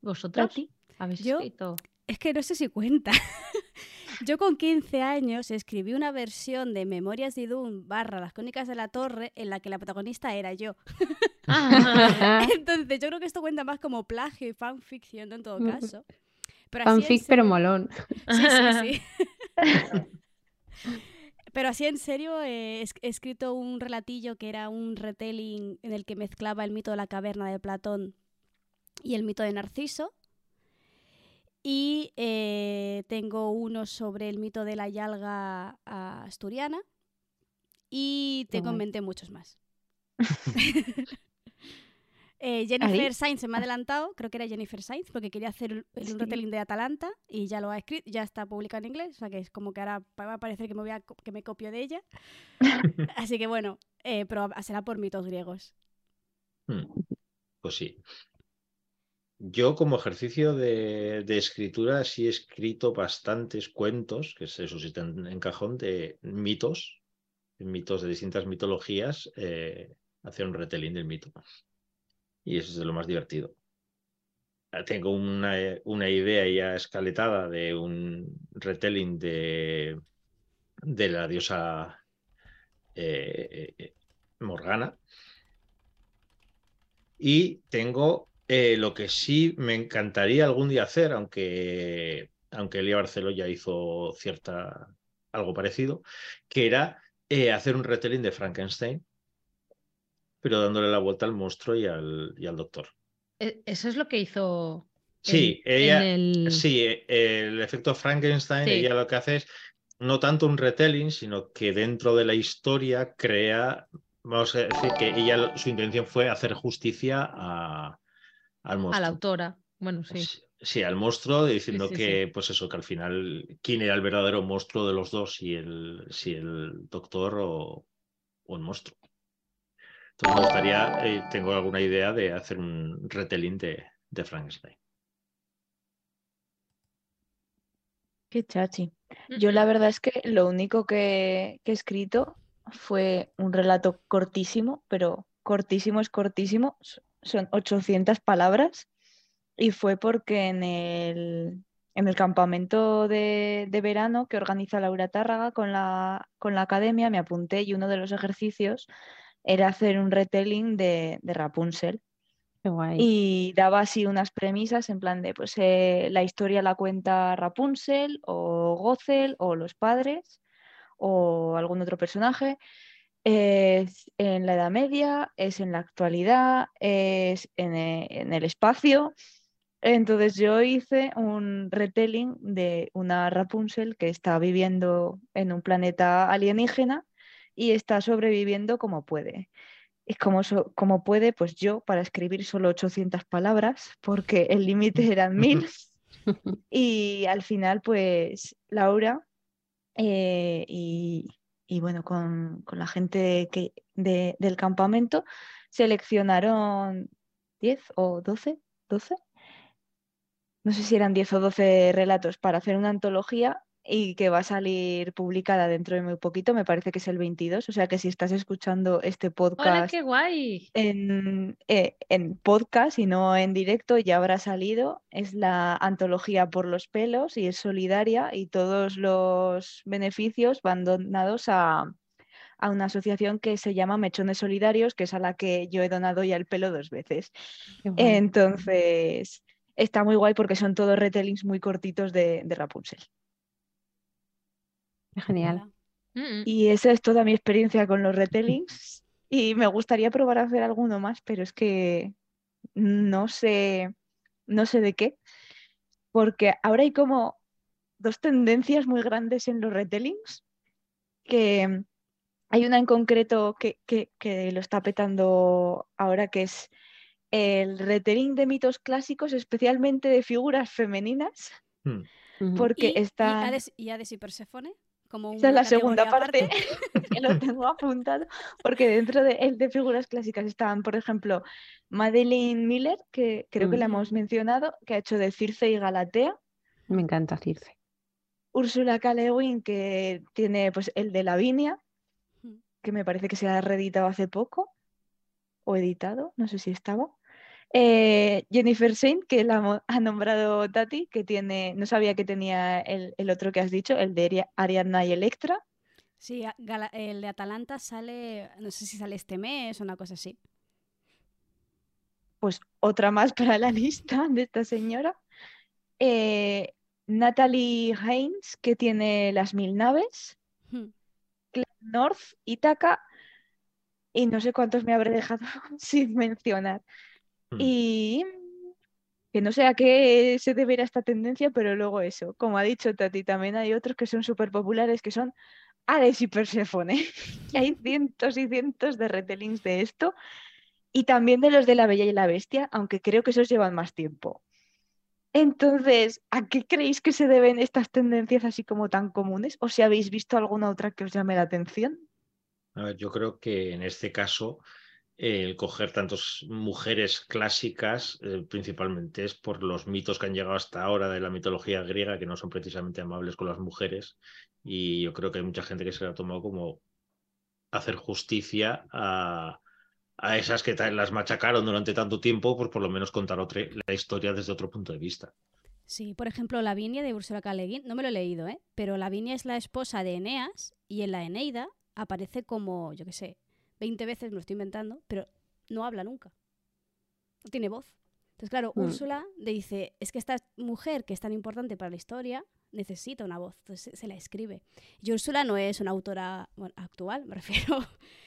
¿Vosotros? ti? ¿Habéis Yo- escrito? Es que no sé si cuenta. Yo con 15 años escribí una versión de Memorias de Idún barra Las Crónicas de la Torre en la que la protagonista era yo. Ah, Entonces yo creo que esto cuenta más como plagio y fanficción en todo caso. Pero Fanfic, pero molón. Sí, sí, sí. Pero así en serio, eh, he escrito un relatillo que era un retelling en el que mezclaba el mito de la caverna de Platón y el mito de Narciso. Y eh, tengo uno sobre el mito de la yalga ah, asturiana. Y Qué tengo en guay. mente muchos más. Eh, Jennifer Sainz se me ha adelantado, creo que era Jennifer Sainz, porque quería hacer el- el- Sí. un retelling de Atalanta y ya lo ha escrito, ya está publicado en inglés, o sea que es como que ahora va a parecer que me, voy a, co- que me copio de ella. Así que bueno, eh, pero será por mitos griegos. Hmm, Pues sí. Yo como ejercicio de, escritura sí he escrito bastantes cuentos, que sí están en cajón, de mitos, mitos de distintas mitologías, eh, hacer un retelling del mito. Y eso es de lo más divertido. Ah, Tengo una, una idea ya escaletada de un retelling de, de la diosa eh, eh, Morgana. Y tengo eh, lo que sí me encantaría algún día hacer, aunque, aunque Elia Barceló ya hizo cierta algo parecido, que era eh, hacer un retelling de Frankenstein, pero dándole la vuelta al monstruo y al, y al doctor. E- Eso es lo que hizo. Sí, en- en ella, el- sí, eh, el efecto Frankenstein, Sí. ella lo que hace es no tanto un retelling, sino que dentro de la historia crea, vamos a decir que ella, su intención fue hacer justicia a, al A monstruo. la autora. Bueno, sí. Sí, al monstruo, diciendo sí, que, pues eso, que al final, quién era el verdadero monstruo de los dos, si el, si el doctor o, o el monstruo. Entonces me gustaría, eh, tengo alguna idea de hacer un retelling de, de Frankenstein. Qué chachi. Yo la verdad es que lo único que, que he escrito fue un relato cortísimo, pero cortísimo es cortísimo. Son 800 palabras y fue porque en el, en el campamento de, de verano que organiza Laura Tárraga con la, con la academia me apunté y uno de los ejercicios era hacer un retelling de, de Rapunzel. Qué guay. Y daba así unas premisas en plan de, pues eh, la historia la cuenta Rapunzel o Gothel o los padres o algún otro personaje. Es en la Edad Media, es en la actualidad, es en, e- en el espacio. Entonces yo hice un retelling de una Rapunzel que está viviendo en un planeta alienígena y está sobreviviendo como puede. Y como, so- como puede, pues yo para escribir solo 800 palabras, porque el límite eran 1000. Y al final, pues Laura eh, y, y bueno, con, con la gente que, de- del campamento seleccionaron 10 o 12, 12, no sé si eran 10 o 12 relatos para hacer una antología y que va a salir publicada dentro de muy poquito, me parece que es el 22, o sea que si estás escuchando este ¡Hola, podcast qué guay! en, eh, en podcast y no en directo, ya habrá salido. Es la antología por los pelos y es solidaria y todos los beneficios van donados a, a una asociación que se llama Mechones Solidarios, que es a la que yo he donado ya el pelo dos veces. Entonces, está muy guay porque son todos retellings muy cortitos de, de Rapunzel. Genial. Y esa es toda mi experiencia con los retellings. Y me gustaría probar a hacer alguno más, pero es que no sé, no sé de qué. Porque ahora hay como dos tendencias muy grandes en los retellings. Que hay una en concreto que, que- que lo está petando ahora, que es el retelling de mitos clásicos, especialmente de figuras femeninas, Hmm. Porque ¿Y, y está... Hades, y Hades y Perséfone? Como Esa es la segunda parte, que lo tengo apuntado, porque dentro de, el de figuras clásicas estaban, por ejemplo, Madeleine Miller, que creo que la Mm. hemos mencionado, que ha hecho de Circe y Galatea, Me encanta Circe. Úrsula K. Le Guin, que tiene pues el de Lavinia, que me parece que se ha reeditado hace poco, o editado, no sé si estaba. Eh, Jennifer Saint, que la ha nombrado Tati, que tiene, no sabía que tenía el, el otro que has dicho, el de Ari- Ariadna y Electra. Sí, el de Atalanta sale, no sé si sale este mes o una cosa así. pues otra más para la lista de esta señora. Eh, Natalie Haynes, que tiene las mil naves. Hmm. Claire North, Ítaca. Y no sé cuántos me habré dejado sin mencionar. Hmm. Y que no sé a qué se deberá esta tendencia, pero luego eso, como ha dicho Tati, también hay otros que son súper populares, que son Hades y Perséfone. Y hay cientos y cientos de retellings de esto. Y también de los de La Bella y la Bestia, aunque creo que esos llevan más tiempo. Entonces, ¿a qué creéis que se deben estas tendencias así como tan comunes? ¿O si habéis visto alguna otra que os llame la atención? A ver, yo creo que en este caso el coger tantas mujeres clásicas eh, principalmente es por los mitos que han llegado hasta ahora de la mitología griega que no son precisamente amables con las mujeres y yo creo que hay mucha gente que se lo ha tomado como hacer justicia a, a esas que las machacaron durante tanto tiempo, pues por lo menos contar otra, la historia desde otro punto de vista. Sí, por ejemplo, Lavinia de Ursula K. No me lo he leído, ¿eh? Pero Lavinia es la esposa de Eneas y en la Eneida aparece como, yo qué sé, 20 veces, me lo estoy inventando, pero no habla nunca. No tiene voz. Entonces, claro, Mm. Úrsula le dice, es que esta mujer que es tan importante para la historia necesita una voz, entonces se- la escribe. Y Úrsula no es una autora bueno, actual, me refiero.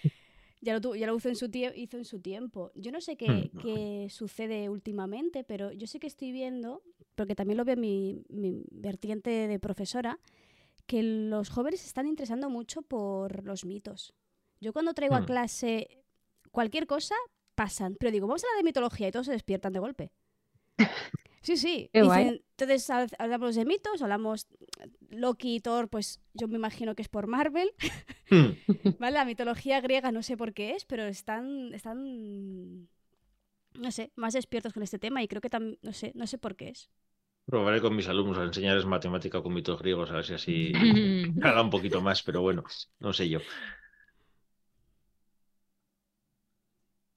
ya lo, tu- ya lo hizo, en su tie- hizo en su tiempo. Yo no sé qué, Mm. qué sucede últimamente, pero yo sí que estoy viendo, porque también lo veo en mi, mi vertiente de profesora, que los jóvenes se están interesando mucho por los mitos. Yo cuando traigo a Mm. clase cualquier cosa, pasan. Pero digo, vamos a la de mitología y todos se despiertan de golpe. Sí, sí. Dicen- entonces hab- hablamos de mitos, hablamos Loki y Thor, pues yo me imagino que es por Marvel. Hmm. ¿Vale? La mitología griega no sé por qué es, pero están, están, no sé, más despiertos con este tema y creo que también, no sé, no sé por qué es. Probaré con mis alumnos a enseñarles matemática con mitos griegos, a ver si así haga un poquito más, pero bueno, no sé yo.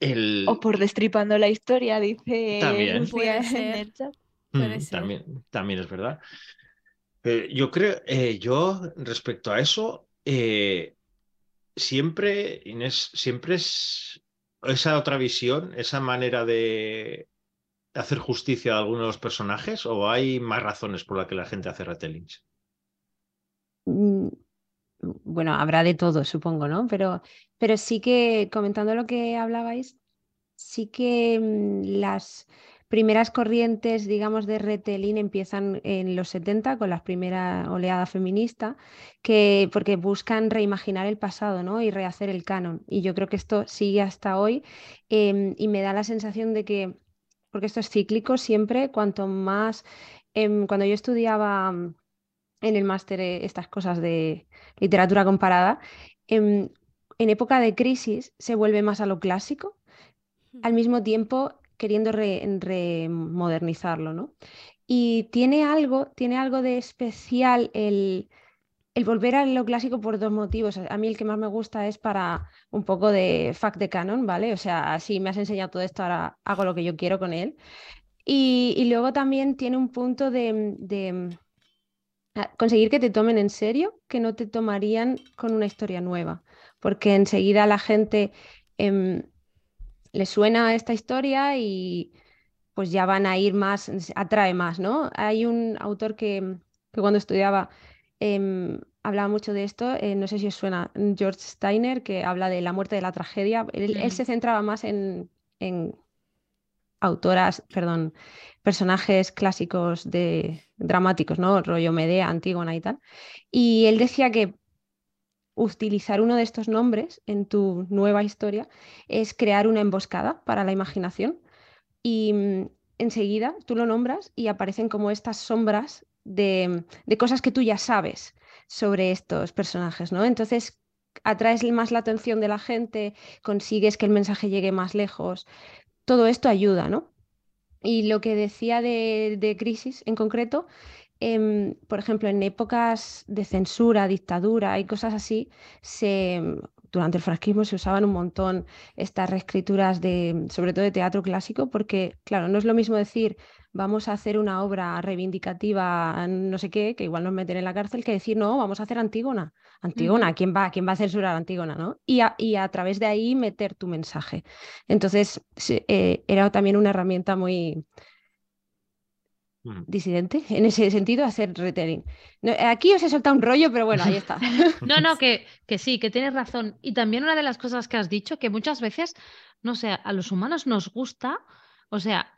El... O por destripando la historia, dice También. Lucía Puede en ser. el chat. puede Mm, ser. También, también es verdad. Eh, yo creo, eh, yo respecto a eso, eh, siempre, Inés, siempre es esa otra visión, esa manera de hacer justicia a algunos de los personajes, o hay más razones por las que la gente hace retellings. Mm, Bueno, habrá de todo, supongo, ¿no? Pero, pero sí que, comentando lo que hablabais, sí que mm, las primeras corrientes, digamos, de retelling empiezan en los 70 con la primera oleada feminista, que, porque buscan reimaginar el pasado, ¿no? Y rehacer el canon. Y yo creo que esto sigue hasta hoy em, y me da la sensación de que, porque esto es cíclico siempre, cuanto más, em, cuando yo estudiaba mm, en el máster eh, estas cosas de literatura comparada, em, en época de crisis se vuelve más a lo clásico, al mismo tiempo queriendo re- remodernizarlo, ¿no? Y tiene algo, tiene algo de especial el, el volver a lo clásico por dos motivos. A mí el que más me gusta es para un poco de fact de canon, ¿vale? O sea, si me has enseñado todo esto, ahora hago lo que yo quiero con él. Y, y luego también tiene un punto de, conseguir que te tomen en serio, que no te tomarían con una historia nueva, porque enseguida la gente em, le suena esta historia y pues ya van a ir más, atrae más, ¿no? Hay un autor que, que cuando estudiaba em, hablaba mucho de esto, eh, no sé si os suena, George Steiner, que habla de la muerte de la tragedia. Él, él se centraba más en, en autoras, perdón, personajes clásicos de dramáticos, ¿no? Rollo Medea, Antígona y tal. Y él decía que utilizar uno de estos nombres en tu nueva historia es crear una emboscada para la imaginación y mm, enseguida tú lo nombras y aparecen como estas sombras de, de cosas que tú ya sabes sobre estos personajes, ¿no? Entonces atraes más la atención de la gente, consigues que el mensaje llegue más lejos. Todo esto ayuda, ¿no? Y lo que decía de, de crisis en concreto, em, por ejemplo, en épocas de censura, dictadura y cosas así, se, durante el franquismo se usaban un montón estas reescrituras de, sobre todo de teatro clásico, porque, claro, no es lo mismo decir vamos a hacer una obra reivindicativa, no sé qué, que igual nos meten en la cárcel, que decir no, vamos a hacer Antígona. Antígona. ¿quién va, quién va a censurar Antígona, no? Y a, y a través de ahí meter tu mensaje. Entonces, eh, era también una herramienta muy Mm. disidente en ese sentido, hacer retelling. No, aquí os he soltado un rollo, pero bueno, ahí está. No, no, que, que sí, que tienes razón. Y también una de las cosas que has dicho, que muchas veces, no sé, a los humanos nos gusta, o sea,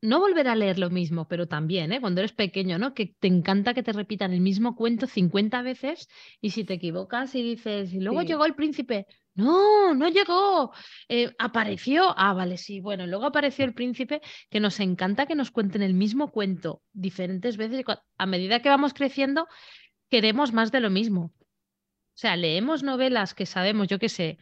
no volver a leer lo mismo, pero también, ¿eh? Cuando eres pequeño, ¿no? Que te encanta que te repitan el mismo cuento 50 veces y si te equivocas y dices, y luego Sí. llegó el príncipe, no, no llegó, eh, apareció, ah, vale, sí, bueno, luego apareció el príncipe, que nos encanta que nos cuenten el mismo cuento diferentes veces a medida que vamos creciendo, queremos más de lo mismo. O sea, leemos novelas que sabemos, yo qué sé,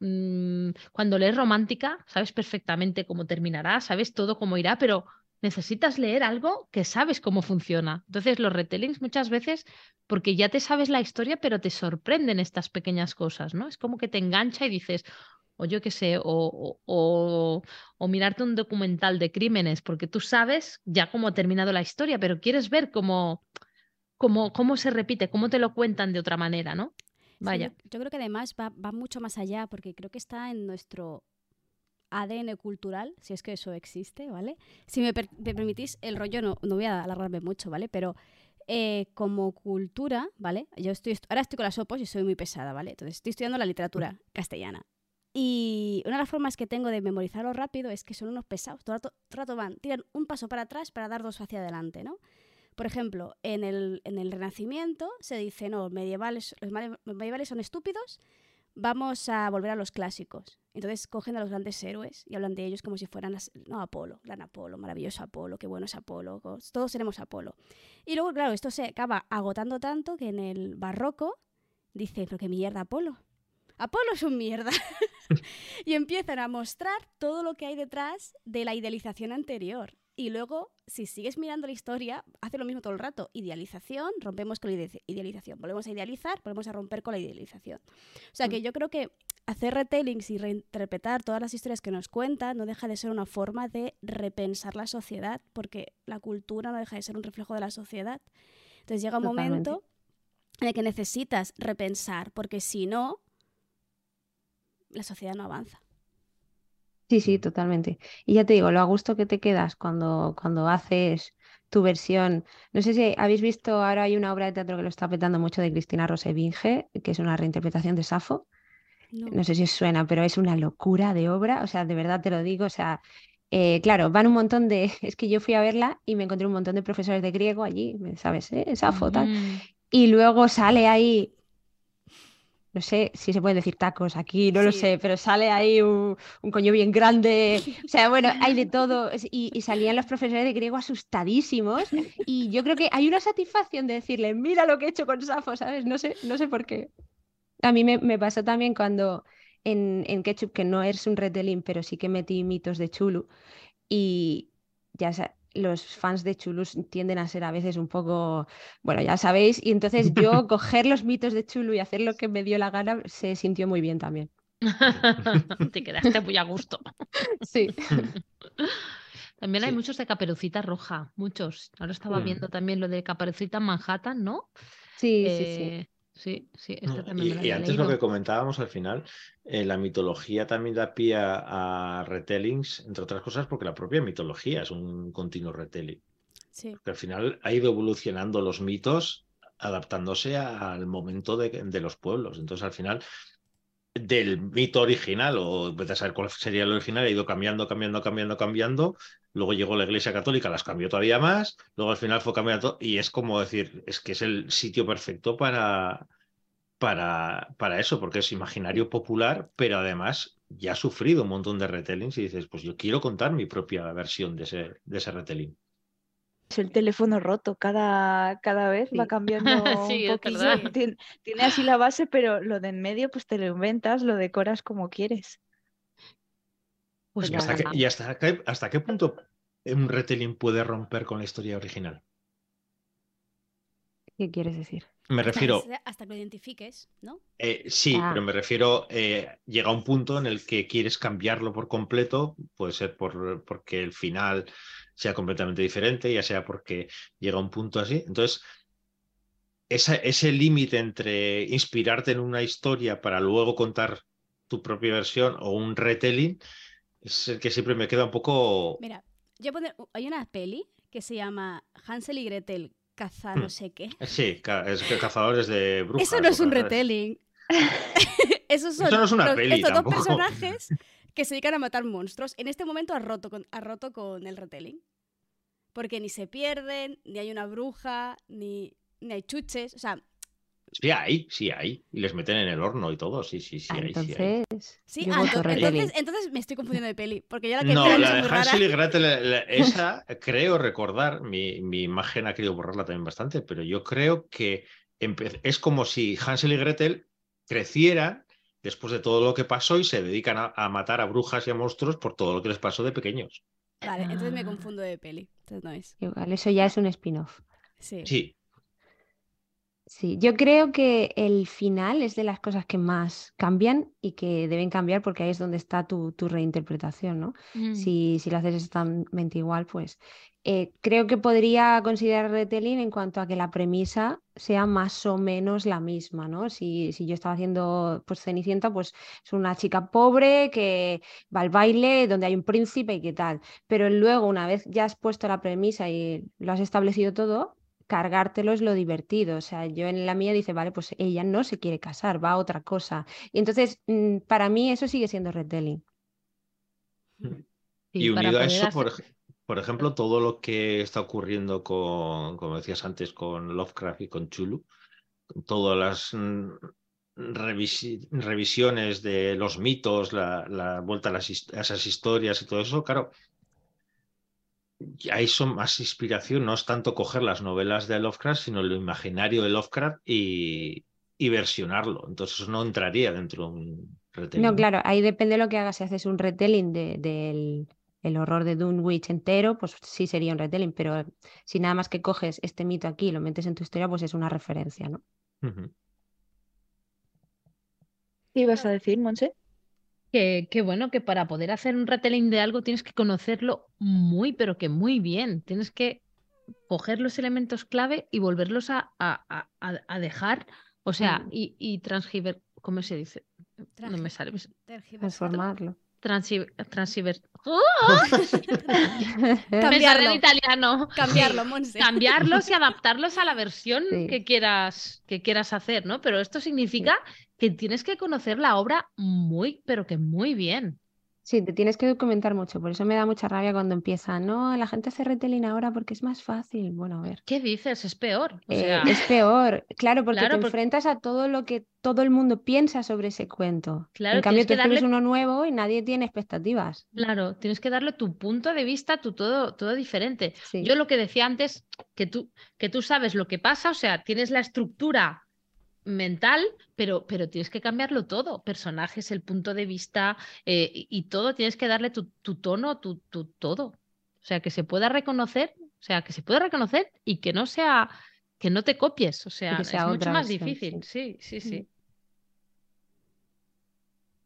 mm, cuando lees romántica, sabes perfectamente cómo terminará, sabes todo cómo irá, pero necesitas leer algo que sabes cómo funciona. Entonces, los retellings muchas veces, porque ya te sabes la historia, pero te sorprenden estas pequeñas cosas, ¿no? Es como que te engancha y dices, o yo qué sé, o, o, o- o mirarte un documental de crímenes, porque tú sabes ya cómo ha terminado la historia, pero quieres ver cómo, cómo, cómo se repite, cómo te lo cuentan de otra manera, ¿no? Sí, Vaya. yo, yo creo que además va, va mucho más allá, porque creo que está en nuestro ADN cultural, si es que eso existe, ¿vale? Si me, per- me permitís, el rollo no, no voy a alargarme mucho, ¿vale? Pero eh, como cultura, ¿vale? Yo estoy, estu- ahora estoy con las opos y soy muy pesada, ¿vale? Entonces estoy estudiando la literatura castellana. Y una de las formas que tengo de memorizarlo rápido es que son unos pesados. Todo rato, todo rato van, tiran un paso para atrás para dar dos hacia adelante, ¿no? Por ejemplo, en el, en el Renacimiento se dice, no, medievales, los medievales son estúpidos, vamos a volver a los clásicos. Entonces cogen a los grandes héroes y hablan de ellos como si fueran no, Apolo, gran Apolo, maravilloso Apolo, qué bueno es Apolo, todos seremos Apolo. Y luego, claro, esto se acaba agotando tanto que en el barroco dice, pero qué mierda Apolo. Apolo es un mierda. y empiezan a mostrar todo lo que hay detrás de la idealización anterior. Y luego, si sigues mirando la historia, hace lo mismo todo el rato. Idealización, rompemos con la ide- idealización. Volvemos a idealizar, volvemos a romper con la idealización. O sea que yo creo que hacer retellings y reinterpretar todas las historias que nos cuentan no deja de ser una forma de repensar la sociedad, porque la cultura no deja de ser un reflejo de la sociedad. Entonces llega un Totalmente. momento en el que necesitas repensar, porque si no, la sociedad no avanza. Sí, sí, totalmente. Y ya te digo, lo a gusto que te quedas cuando, cuando haces tu versión. No sé si habéis visto, ahora hay una obra de teatro que lo está petando mucho de Cristina Rosevinge, que es una reinterpretación de Safo. No. No sé si os suena, pero es una locura de obra, o sea, de verdad te lo digo, o sea, eh, claro, van un montón de, es que yo fui a verla y me encontré un montón de profesores de griego allí, ¿sabes? ¿Eh? Safo, tal. Mm. Y luego sale ahí, no sé si se pueden decir tacos aquí, no lo sé, pero sale ahí un, un coño bien grande. O sea, bueno, hay de todo. Y, y salían los profesores de griego asustadísimos. Y yo creo que hay una satisfacción de decirle, mira lo que he hecho con Safo, ¿sabes? No sé, no sé por qué. A mí me, me pasó también cuando en, en Ketchup, que no es un retelling, pero sí que metí mitos de Chulu. Y ya los fans de Chulu tienden a ser a veces un poco, bueno, ya sabéis. Y entonces yo coger los mitos de Chulu y hacer lo que me dio la gana se sintió muy bien también. Te quedaste muy a gusto. Sí. También hay Sí. muchos de Caperucita Roja, muchos. Ahora estaba Mm. viendo también lo de Caperucita en Manhattan, ¿no? Sí, sí, sí. Sí, sí, No, también Y, me antes lo que comentábamos al final, eh, la mitología también da pie a, a retellings, entre otras cosas, porque la propia mitología es un continuo retelling. Sí. Porque al final ha ido evolucionando los mitos adaptándose al momento de, de los pueblos. Entonces, al final, del mito original, o vete a saber cuál sería el original, ha ido cambiando, cambiando, cambiando, cambiando. Luego llegó la Iglesia Católica, las cambió todavía más. Luego al final fue cambiando todo. Y es como decir, es que es el sitio perfecto para, para, para eso, porque es imaginario popular, pero además ya ha sufrido un montón de retellings y dices, pues yo quiero contar mi propia versión de ese, de ese retelling. Es el teléfono roto, cada, cada vez va cambiando Sí, un es poquillo. verdad. Tien- Tiene, así la base, pero lo de en medio pues te lo inventas, lo decoras como quieres. Pues ¿Y hasta, qué, y hasta, qué, hasta qué punto un retelling puede romper con la historia original? ¿Qué quieres decir? Me refiero, hasta que lo identifiques, ¿no? eh, sí, Ah. pero me refiero, eh, llega un punto en el que quieres cambiarlo por completo, puede ser por, porque el final sea completamente diferente, ya sea porque llega un punto así. Entonces, esa- ese límite entre inspirarte en una historia para luego contar tu propia versión o un retelling es el que siempre me queda un poco... Mira, yo hay una peli que se llama Hansel y Gretel caza no Hmm. sé qué. Sí, ca- es que cazadores de brujas. Eso no es un retelling. Esos son Eso no es una los- peli estos tampoco. dos personajes que se dedican a matar monstruos. En este momento ha roto con, ha roto con el retelling. Porque ni se pierden, ni hay una bruja, ni, ni hay chuches. O sea, Sí hay, sí hay. Y les meten en el horno y todo, sí, sí, sí Ah, hay. sí hay. entonces, sí, ah, ento- retelling. entonces, entonces me estoy confundiendo de peli. Porque yo la que No, la de. Hansel y Gretel, la- la- esa creo recordar, mi, mi imagen ha querido borrarla también bastante, pero yo creo que es como si Hansel y Gretel crecieran después de todo lo que pasó y se dedican a, a matar a brujas y a monstruos por todo lo que les pasó de pequeños. Vale, entonces me Ah. confundo de peli. Entonces no es. Igual, eso ya es un spin-off. Sí. Sí, Sí, yo creo que el final es de las cosas que más cambian y que deben cambiar porque ahí es donde está tu, tu reinterpretación, ¿no? Mm. Si, si lo haces exactamente igual, pues eh, creo que podría considerar retelling en cuanto a que la premisa sea más o menos la misma, ¿no? Si, si yo estaba haciendo pues Cenicienta, pues es una chica pobre que va al baile donde hay un príncipe y qué tal. Pero luego, una vez ya has puesto la premisa y lo has establecido todo, cargártelo es lo divertido. O sea, yo en la mía dice, vale, pues ella no se quiere casar, va a otra cosa. Y entonces, mm, para mí eso sigue siendo retelling. Sí, y unido a eso, por, hacer- por ejemplo, todo lo que está ocurriendo con, como decías antes, con Lovecraft y con Chulu, todas las mm, revisi- revisiones de los mitos, la, la vuelta a, las a esas historias y todo eso, claro, y ahí son más inspiración, no es tanto coger las novelas de Lovecraft, sino lo imaginario de Lovecraft y, y versionarlo. Entonces eso no entraría dentro de un retelling. No, claro, ahí depende de lo que hagas. Si haces un retelling de- del el horror de Dunwich entero, pues sí sería un retelling, pero si nada más que coges este mito aquí y lo metes en tu historia, pues es una referencia, ¿no? ¿Qué ibas a decir, Monse? Que, que bueno, que para poder hacer un retelling de algo tienes que conocerlo muy, pero que muy bien. Tienes que coger los elementos clave y volverlos a, a- a- a- dejar, o sea, Mm. y, y transgiver, ¿cómo se dice? No me sale. Transformarlo. Transi- transiver- ¡Oh! Me sale Cambiarlo. en italiano. Cambiarlo, Monse. cambiarlos y adaptarlos a la versión Sí. que quieras que quieras hacer, ¿no? Pero esto significa que tienes que conocer la obra muy, pero que muy bien. Sí, te tienes que documentar mucho, por eso me da mucha rabia cuando empieza, no, la gente hace retelling ahora porque es más fácil. Bueno, a ver. ¿Qué dices? Es peor. O Eh, es peor, claro, porque Claro, te porque- enfrentas a todo lo que todo el mundo piensa sobre ese cuento. Claro, En cambio, tú escribes darle- uno nuevo y nadie tiene expectativas. claro, tienes que darle tu punto de vista, tu todo, todo diferente. Sí. Yo lo que decía antes, que tú, que tú sabes lo que pasa, o sea, tienes la estructura mental, pero, pero tienes que cambiarlo todo, personajes, el punto de vista eh, y, todo, tienes que darle tu, tu tono, tu, tu todo. O sea, que se pueda reconocer, o sea, que se pueda reconocer y que no sea, que no te copies, o sea, es mucho más versión, difícil. Sí, sí, sí.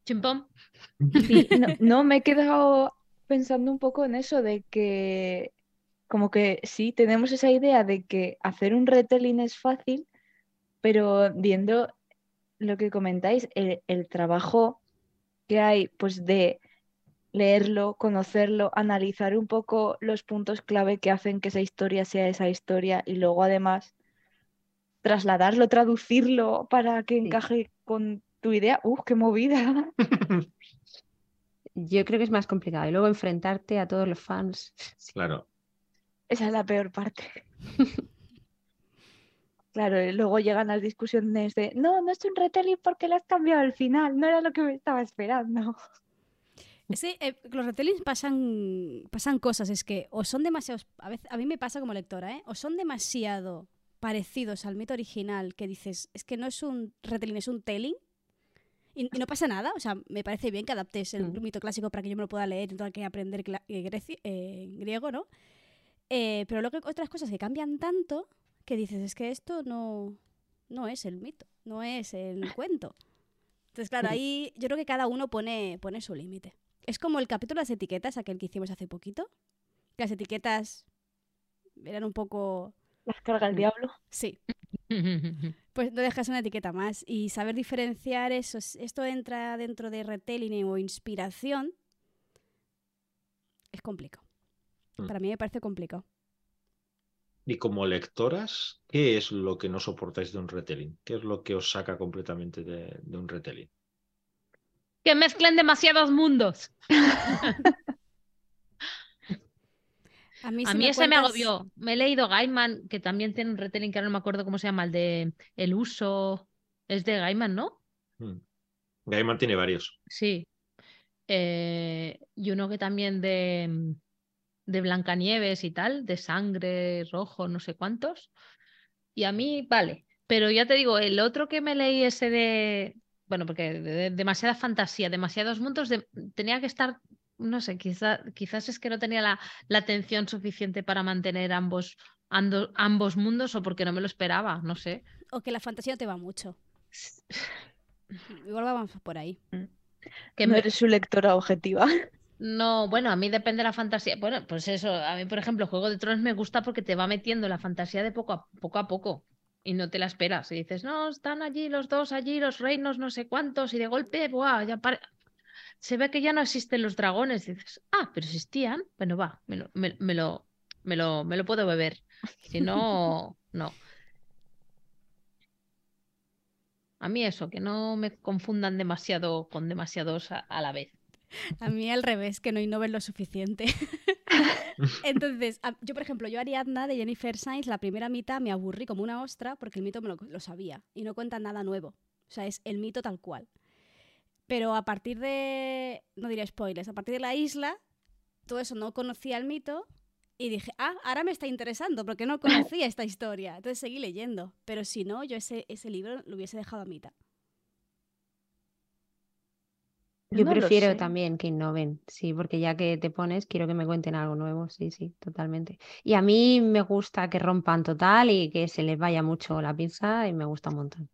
Chimpón. Sí, no, no, me he quedado pensando un poco en eso de que como que sí, tenemos esa idea de que hacer un retelling es fácil, pero viendo lo que comentáis, el, el trabajo que hay pues de leerlo, conocerlo, analizar un poco los puntos clave que hacen que esa historia sea esa historia y luego además trasladarlo, traducirlo para que Sí. encaje con tu idea. ¡Uh, qué movida! Yo creo que es más complicado. Y luego enfrentarte a todos los fans. Claro. Esa es la peor parte. Claro, y luego llegan las discusiones de, no, no es un retelling porque le has cambiado el final, no era lo que me estaba esperando. Es que eh, los retellings pasan, pasan cosas, es que o son demasiados, a, veces, a mí me pasa como lectora, ¿eh? o son demasiado parecidos al mito original que dices, es que no es un retelling, es un telling, y, y no pasa nada, o sea, me parece bien que adaptes el Mm. mito clásico para que yo me lo pueda leer y no tenga que aprender eh, eh, griego, ¿no? Eh, pero luego hay otras cosas que cambian tanto que dices, es que esto no, no es el mito, no es el cuento. Entonces, claro, ahí yo creo que cada uno pone, pone su límite. Es como el capítulo de las etiquetas, aquel que hicimos hace poquito. que Las etiquetas eran un poco... Las carga el Mm. diablo. Sí, pues no dejas una etiqueta más. Y saber diferenciar eso, es- esto entra dentro de retelling o inspiración, es complicado. Mm. Para mí me parece complicado. Y como lectoras, ¿qué es lo que no soportáis de un retelling? ¿Qué es lo que os saca completamente de, de un retelling? Que mezclen demasiados mundos. A mí, A si mí me ese me agobió. Me he leído Gaiman, que también tiene un retelling que ahora no me acuerdo cómo se llama, el de El uso. Es de Gaiman, ¿no? Hmm. Gaiman tiene varios. Sí. Eh, y uno que también de, mm, de Blancanieves y tal, de sangre rojo, no sé cuántos. Y a mí, vale. Pero ya te digo, el otro que me leí ese de. Bueno, porque de- de- demasiada fantasía, demasiados mundos, de- tenía que estar. No sé, quizá- quizás es que no tenía la, la atención suficiente para mantener ambos, ando- ambos mundos o porque no me lo esperaba, no sé. O que la fantasía te va mucho. Igual vamos por ahí. Que no me- eres su lectora objetiva. No, bueno, a mí depende de la fantasía. Bueno, pues eso, a mí, por ejemplo, Juego de Tronos me gusta porque te va metiendo la fantasía de poco a poco, a poco y no te la esperas. Y dices, no, están allí los dos, allí los reinos, no sé cuántos, y de golpe, ¡buah! Ya pare- se ve que ya no existen los dragones. Y dices, ah, pero existían. Bueno, va, me lo, me, me lo, me lo, me lo puedo beber. Si no, no. A mí eso, que no me confundan demasiado con demasiados a- a la vez. A mí al revés, que no innoven lo suficiente. Entonces, yo por ejemplo, yo Ariadna de Jennifer Sainz, la primera mitad me aburrí como una ostra porque el mito me lo, lo sabía y no cuenta nada nuevo. O sea, es el mito tal cual. Pero a partir de, no diré spoilers, a partir de la isla, todo eso no conocía el mito y dije, ah, ahora me está interesando porque no conocía esta historia. Entonces seguí leyendo. Pero si no, yo ese, ese libro lo hubiese dejado a mitad. Yo No prefiero también que innoven, sí, porque ya que te pones, quiero que me cuenten algo nuevo, sí, sí, totalmente. Y a mí me gusta que rompan total y que se les vaya mucho la pinza y me gusta un montón.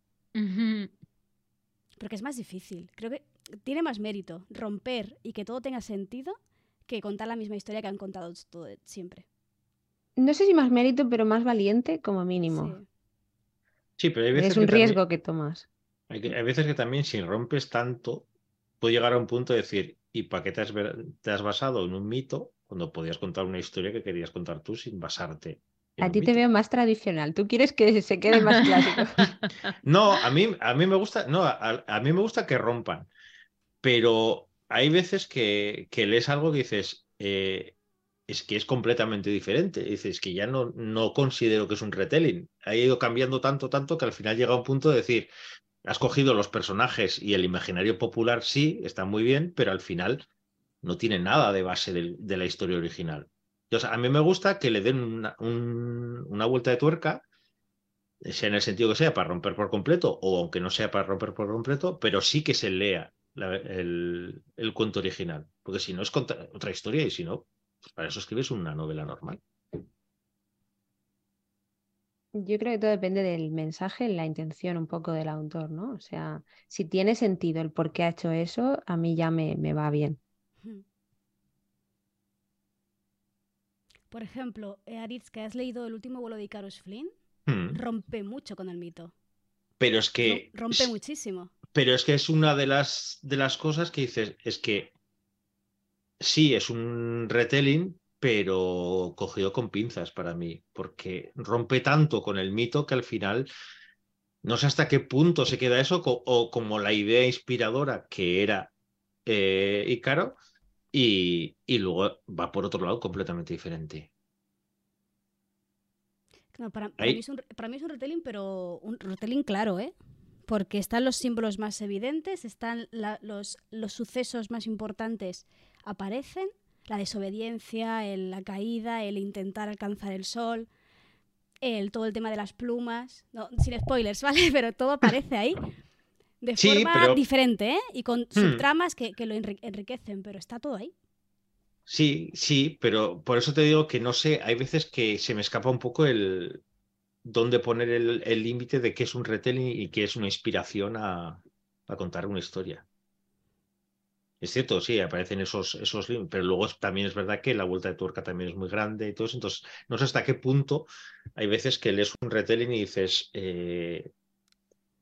Porque es más difícil. Creo que tiene más mérito romper y que todo tenga sentido que contar la misma historia que han contado todo, siempre. No sé si más mérito, pero más valiente como mínimo. Sí. Sí, pero hay veces Es un que también- riesgo que tomas. Hay, que- hay veces que también si rompes tanto, puede llegar a un punto de decir, ¿y para qué te has, te has basado en un mito cuando podías contar una historia que querías contar tú sin basarte A ti te veo más tradicional. Tú quieres que se quede más clásico. No, a mí, a mí me gusta, no, a, a mí me gusta que rompan, pero hay veces que, que lees algo que dices, eh, es que es completamente diferente. Dices que ya no, no considero que es un retelling. Ha ido cambiando tanto, tanto que al final llega un punto de decir, has cogido los personajes y el imaginario popular, sí, está muy bien, pero al final no tiene nada de base de la historia original. Entonces, a mí me gusta que le den una, un- una vuelta de tuerca sea en el sentido que sea para romper por completo o aunque no sea para romper por completo, pero sí que se lea el, cuento original, porque si no es otra historia y si no, pues para eso escribes una novela normal. Yo creo que todo depende del mensaje, la intención un poco del autor, ¿no? O sea, si tiene sentido el por qué ha hecho eso, a mí ya me, me va bien. Por ejemplo, eh, Aritz, que has leído el último vuelo de Icarus Flynn, Hmm. rompe mucho con el mito. Pero es que rompe muchísimo. pero es que es una de las de las cosas que dices, es que sí, es un retelling, pero cogido con pinzas para mí, porque rompe tanto con el mito que al final no sé hasta qué punto se queda eso, co- o como la idea inspiradora que era eh, Ícaro, y, y luego va por otro lado completamente diferente. No, para, mí es un, para mí es un retelling, pero un retelling claro, ¿eh? Porque están los símbolos más evidentes, están la- los, los sucesos más importantes aparecen, la desobediencia, el- la caída, el intentar alcanzar el sol, el, todo el tema de las plumas, no, sin spoilers, ¿vale? Pero todo aparece ahí de Sí, forma pero- diferente, ¿eh? Y con Hmm. subtramas que, que lo enri- enriquecen, pero está todo ahí. Sí, sí, pero por eso te digo que no sé, hay veces que se me escapa un poco el dónde poner el el límite de qué es un retelling y qué es una inspiración a, a contar una historia. Es cierto, sí, aparecen esos, esos pero luego también es verdad que la vuelta de tuerca también es muy grande y todo eso. Entonces, no sé hasta qué punto hay veces que lees un retelling y dices, eh,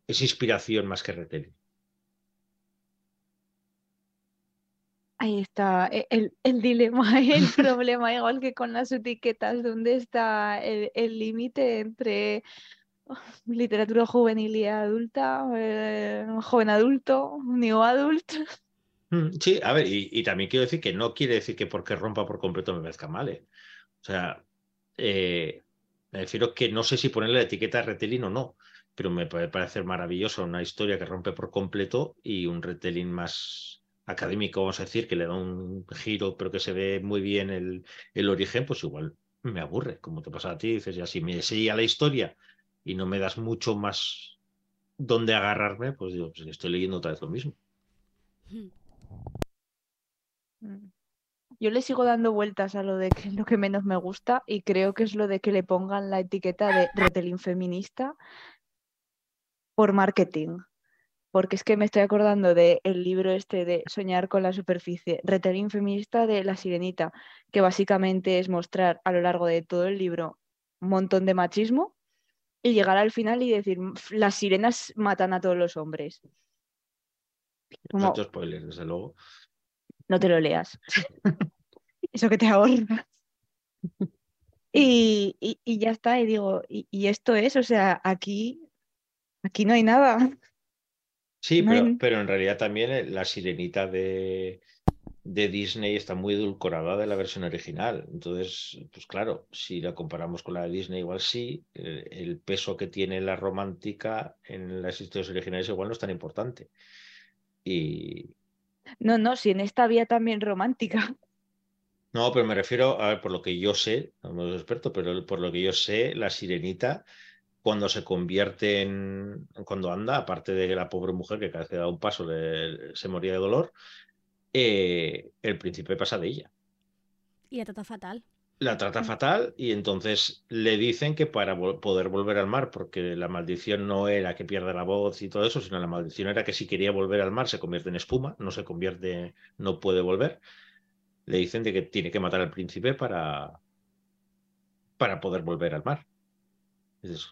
es inspiración más que retelling. Ahí está e- el, el dilema el problema, igual que con las etiquetas, ¿dónde está el límite entre oh, literatura juvenil y adulta, eh, joven adulto, new adult? Mm, Sí, a ver, y, y también quiero decir que no quiere decir que porque rompa por completo me parezca mal. ¿eh? O sea, eh, me refiero que no sé si ponerle la etiqueta retelling o no, pero me puede parecer maravilloso una historia que rompe por completo y un retelling más académico, vamos a decir, que le da un giro, pero que se ve muy bien el, el origen, pues igual me aburre, como te pasa a ti, dices, ya si me seguía la historia y no me das mucho más donde agarrarme, pues digo, pues estoy leyendo otra vez lo mismo. Mm. Yo le sigo dando vueltas a lo de que lo que menos me gusta y creo que es lo de que le pongan la etiqueta de retelling feminista por marketing. Porque es que me estoy acordando del libro este de Soñar con la superficie, retelling feminista de La Sirenita, que básicamente es mostrar a lo largo de todo el libro un montón de machismo y llegar al final y decir, "Pf, las sirenas matan a todos los hombres. Como, Mucho spoiler, desde luego. no te lo leas. Eso que te ahorras. Y, y- y ya está, y digo, y, y esto es, o sea, aquí, aquí no hay nada. Sí, No pero, hay- pero en realidad también eh, la sirenita de, de Disney está muy edulcorada de la versión original. Entonces, pues claro, si la comparamos con la de Disney, igual sí, el, el peso que tiene la romántica en las historias originales igual no es tan importante. Y, No, no, si en esta había también romántica. No, pero me refiero a ver, por lo que yo sé, no soy experto, pero por lo que yo sé, la sirenita, cuando se convierte en. cuando anda, aparte de la pobre mujer que cada vez que da un paso le- se moría de dolor, eh, el príncipe pasa de ella. Y la trata fatal. La trata fatal y entonces le dicen que para vol- poder volver al mar, porque la maldición no era que pierda la voz y todo eso, sino la maldición era que si quería volver al mar se convierte en espuma, no se convierte, no puede volver. Le dicen de que tiene que matar al príncipe para, para poder volver al mar. Entonces,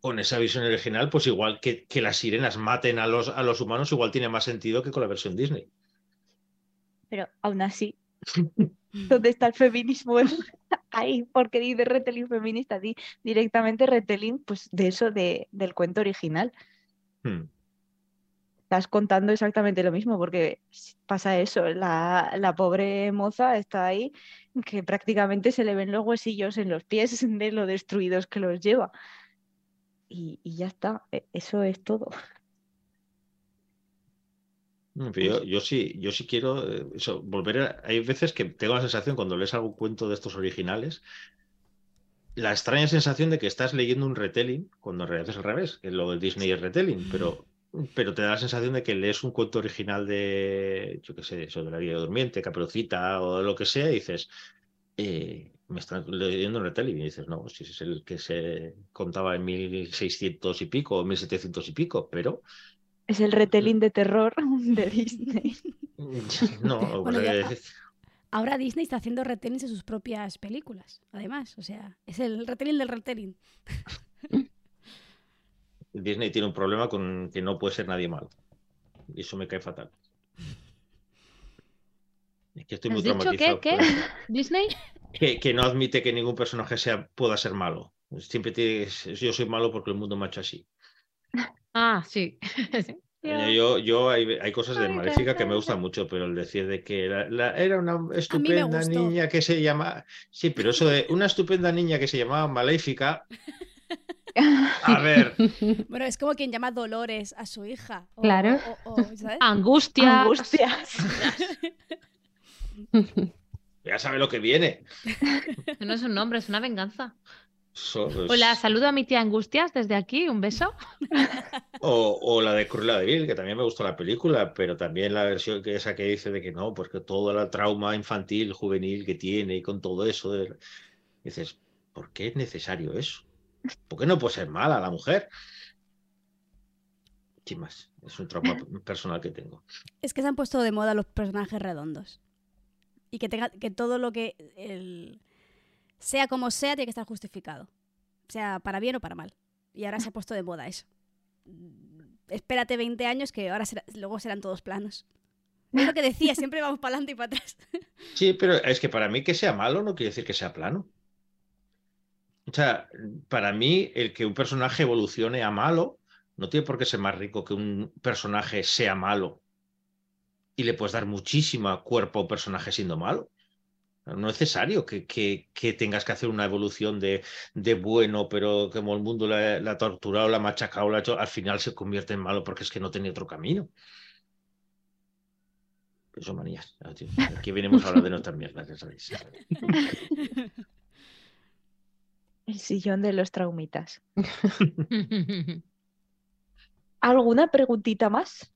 con esa visión original, pues igual que, que las sirenas maten a los, a los humanos, igual tiene más sentido que con la versión Disney. Pero aún así, ¿dónde está el feminismo? Ahí, porque dice retelling feminista, di directamente retelling pues de eso de, del cuento original. Hmm. Estás contando exactamente lo mismo, porque pasa eso, la, la pobre moza está ahí, que prácticamente se le ven los huesillos en los pies de lo destruidos que los lleva. Y, y ya está, e- eso es todo. Mm, pero Yo, yo sí, yo sí quiero eh, eso, volver a... Hay veces que tengo la sensación cuando lees algún cuento de estos originales, la extraña sensación de que estás leyendo un retelling, cuando en realidad es al revés, que lo del Disney es retelling, pero, pero te da la sensación de que lees un cuento original de, yo qué sé, eso de la Bella Durmiente, Caperucita o lo que sea, y dices, eh, me están leyendo un retelling, y dices, no, si es el que se contaba en 1600 y pico o 1700 y pico, pero Es el retelling de terror de Disney. no, Bueno, porque- ya- Ahora Disney está haciendo retellings de sus propias películas, además. O sea, es el retelling del retelling. Disney tiene un problema con que no puede ser nadie malo. Y eso me cae fatal. Es que estoy muy ¿Has dicho traumatizado. qué? ¿Qué? ¿Disney? Que, que no admite que ningún personaje sea, pueda ser malo. Siempre tiene, yo soy malo porque el mundo me ha hecho así. Ah, sí. Sí. Yo, yo hay, hay cosas de Maléfica que me gustan mucho, pero el decir de que la- la- era una estupenda niña que se llama. Sí, pero eso de una estupenda niña que se llamaba Maléfica. A ver, Bueno, es como quien llama Dolores a su hija. o- Claro. o- o, ¿sabes? Angustia. Angustias. ya sabe lo que viene. No es un nombre, es una venganza. Eso, pues, Hola, saludo a mi tía Angustias desde aquí, un beso. O, o la de Cruella de Vil, que también me gustó la película, pero también la versión que esa que dice de que no, porque todo el trauma infantil, juvenil que tiene y con todo eso. de- Dices, ¿por qué es necesario eso? ¿Por qué no puede ser mala la mujer? Sin más, es un trauma personal que tengo. Es que se han puesto de moda los personajes redondos. Y que, tenga, que todo lo que el- sea como sea tiene que estar justificado. Sea para bien o para mal. Y ahora se ha puesto de moda eso. Mm, Espérate 20 años que ahora será- luego serán todos planos. Es lo que decía, siempre vamos para adelante y para atrás. Sí, pero es que para mí que sea malo no quiere decir que sea plano. O sea, para mí el que un personaje evolucione a malo no tiene por qué ser más rico que un personaje sea malo. Y le puedes dar muchísimo cuerpo a un personaje siendo malo. No es necesario que, que- que tengas que hacer una evolución de, de bueno, pero como el mundo la, la ha torturado, la ha machacado, la ha hecho, al final se convierte en malo porque es que no tenía otro camino. Eso manías. Aquí venimos a hablar de nuestras mierdas, ya sabéis. El sillón de los traumitas. ¿Alguna preguntita más?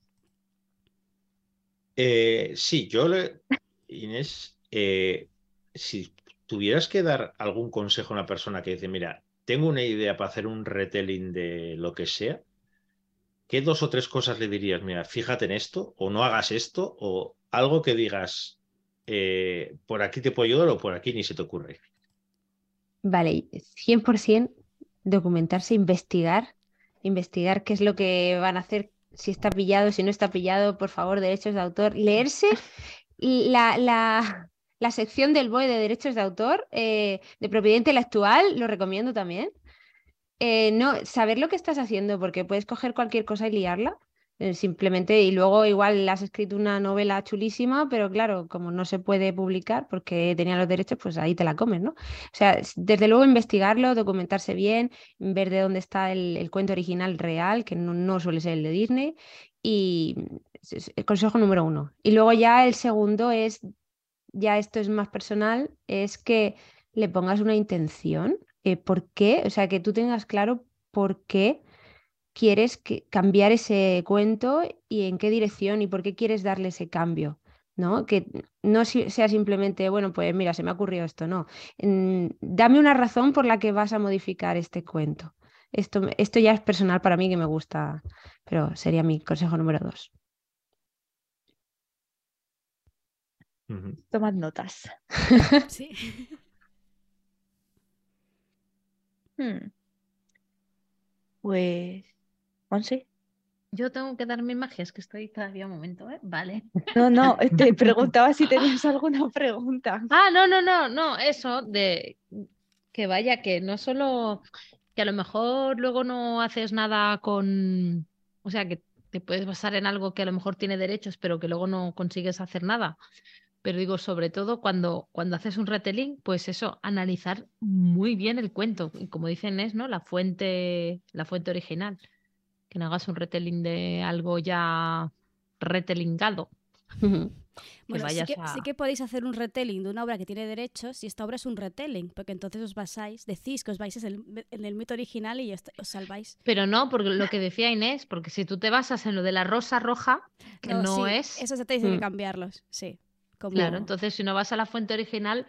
Eh, sí, yo le... Inés, eh, si tuvieras que dar algún consejo a una persona que dice, mira, tengo una idea para hacer un retelling de lo que sea, ¿qué dos o tres cosas le dirías? Mira, fíjate en esto, o no hagas esto, o algo que digas, eh, por aquí te puedo ayudar o por aquí ni se te ocurre. Vale, 100% documentarse, investigar, investigar qué es lo que van a hacer, si está pillado, si no está pillado, por favor, derechos de autor, leerse la, la, la sección del BOE de derechos de autor, eh, de propiedad intelectual, lo recomiendo también. Eh, no, saber lo que estás haciendo, porque puedes coger cualquier cosa y liarla. Eh, simplemente, y luego igual has escrito una novela chulísima, pero claro, como no se puede publicar porque tenía los derechos, pues ahí te la comes, ¿no? O sea, desde luego investigarlo, documentarse bien, ver de dónde está el, cuento original real, que no, suele ser el de Disney, y el consejo número uno. Y luego ya el segundo es, ya esto es más personal, es que le pongas una intención. Eh, ¿Por qué? O sea, que tú tengas claro por qué quieres cambiar ese cuento y en qué dirección y por qué quieres darle ese cambio. ¿no? Que no sea simplemente, bueno, pues mira, se me ha ocurrido esto, no. dame una razón por la que vas a modificar este cuento. Esto, esto ya es personal para mí que me gusta, pero sería mi consejo número dos. Tomad notas. sí. Hmm. Pues ¿Once? Yo tengo que dar mi magia, es que estoy todavía un momento, ¿eh? Vale. No, no, te preguntaba si tenías alguna pregunta. Ah, no, no, no, no, eso de que vaya, que no solo que a lo mejor luego no haces nada con, o sea, que te puedes basar en algo que a lo mejor tiene derechos, pero que luego no consigues hacer nada. Pero digo, sobre todo cuando, cuando haces un retelling, pues eso, analizar muy bien el cuento. Y como dicen, es, ¿no? La fuente, la fuente original que no hagas un retelling de algo ya retellingado. Bueno, sí, que, sí, que, podéis hacer un retelling de una obra que tiene derechos si esta obra es un retelling, porque entonces os basáis, decís que os vais en el mito original y os, salváis. Pero no, porque lo que decía Inés, porque si tú te basas en lo de la rosa roja, que no, es... Eso se te dice que mm. cambiarlos, sí. Claro, entonces si no vas a la fuente original,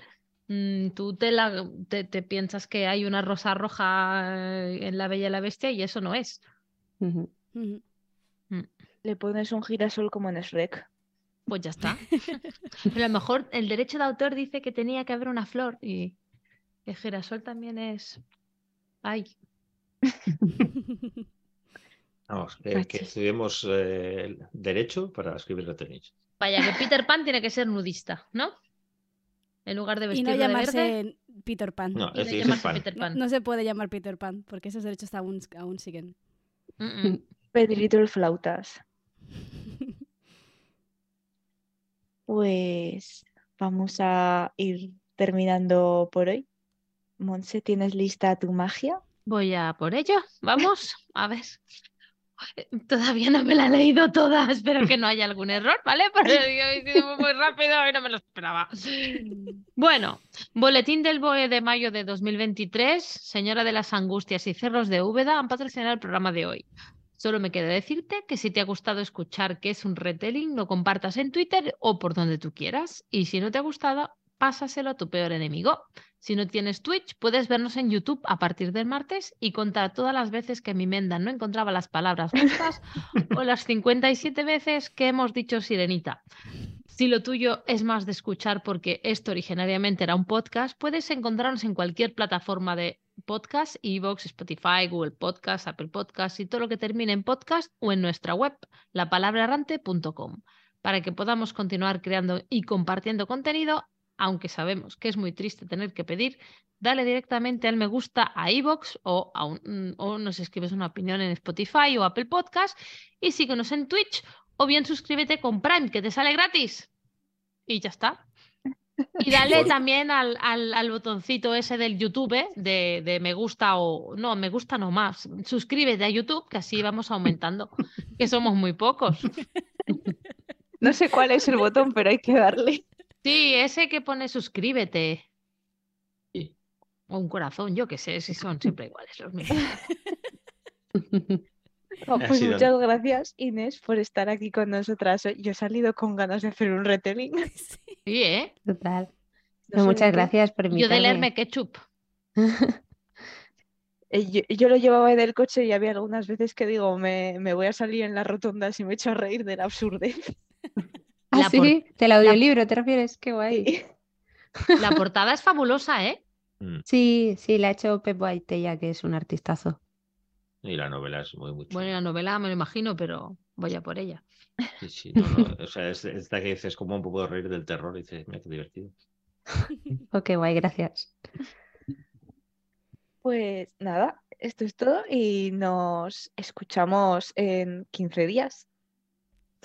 mm, tú te, la, te, piensas que hay una rosa roja en La Bella y la Bestia y eso no es. Mm. Le pones un girasol como en Shrek. Pues ya está. Pero a lo mejor el derecho de autor dice que tenía que haber una flor y el girasol también es. Ay. Vamos, que, estudiemos eh, derecho para escribir la tenis. Vaya, que Peter Pan tiene que ser nudista, ¿no? En lugar de vestirlo y no llamarse de verde. Peter Pan. No, no, Peter Pan. no, se puede llamar Peter Pan porque esos derechos aún, aún siguen. Pedrito el flautas. Pues vamos a ir terminando por hoy. Monse, ¿tienes lista tu magia? Voy a por ello. Vamos, a ver. Todavía no me la he leído toda, espero que no haya algún error, ¿vale? Porque he sido muy rápido y no me lo esperaba. Bueno, Boletín del BOE de mayo de 2023, Señora de las Angustias y Cerros de Úbeda han patrocinado el programa de hoy. Solo me queda decirte que si te ha gustado escuchar que es un retelling, lo compartas en Twitter o por donde tú quieras. Y si no te ha gustado, pásaselo a tu peor enemigo. Si no tienes Twitch, puedes vernos en YouTube a partir del martes y contar todas las veces que mi Menda no encontraba las palabras justas o las 57 veces que hemos dicho sirenita. Si lo tuyo es más de escuchar porque esto originariamente era un podcast, puedes encontrarnos en cualquier plataforma de podcast, Evox, Spotify, Google Podcast, Apple Podcast y todo lo que termine en podcast o en nuestra web, lapalabrarante.com, para que podamos continuar creando y compartiendo contenido aunque sabemos que es muy triste tener que pedir, dale directamente al me gusta a iVoox o, mm, o nos escribes una opinión en Spotify o Apple Podcast y síguenos en Twitch o bien suscríbete con Prime que te sale gratis. Y ya está. Y dale también al, al, botoncito ese del YouTube ¿eh? de, de, me gusta o no, me gusta no más. Suscríbete a YouTube que así vamos aumentando, que somos muy pocos. No sé cuál es el botón, pero hay que darle. Sí, ese que pone suscríbete. O un corazón, yo qué sé, si son siempre iguales los mismos. pues muchas gracias, Inés, por estar aquí con nosotras. Yo he salido con ganas de hacer un retelling. Sí, ¿eh? Total. muchas gracias por invitarme. Yo de leerme ketchup. Eh, yo, lo llevaba en el coche y había algunas veces que digo, me, me voy a salir en la rotonda si me echo a reír de la absurdez. Ah, sí, del audiolibro, ¿te refieres? Qué guay. La portada es fabulosa, ¿eh? Mm. Sí, sí, la ha hecho Pep ya que es un artistazo. Y la novela es muy, muy Bueno, la novela me lo imagino, pero voy a por ella. Sí, sí, O sea, es, esta que dices como un poco de reír del terror y dices, mira qué divertido. ok, guay, gracias. Pues nada, esto es todo y nos escuchamos en 15 días.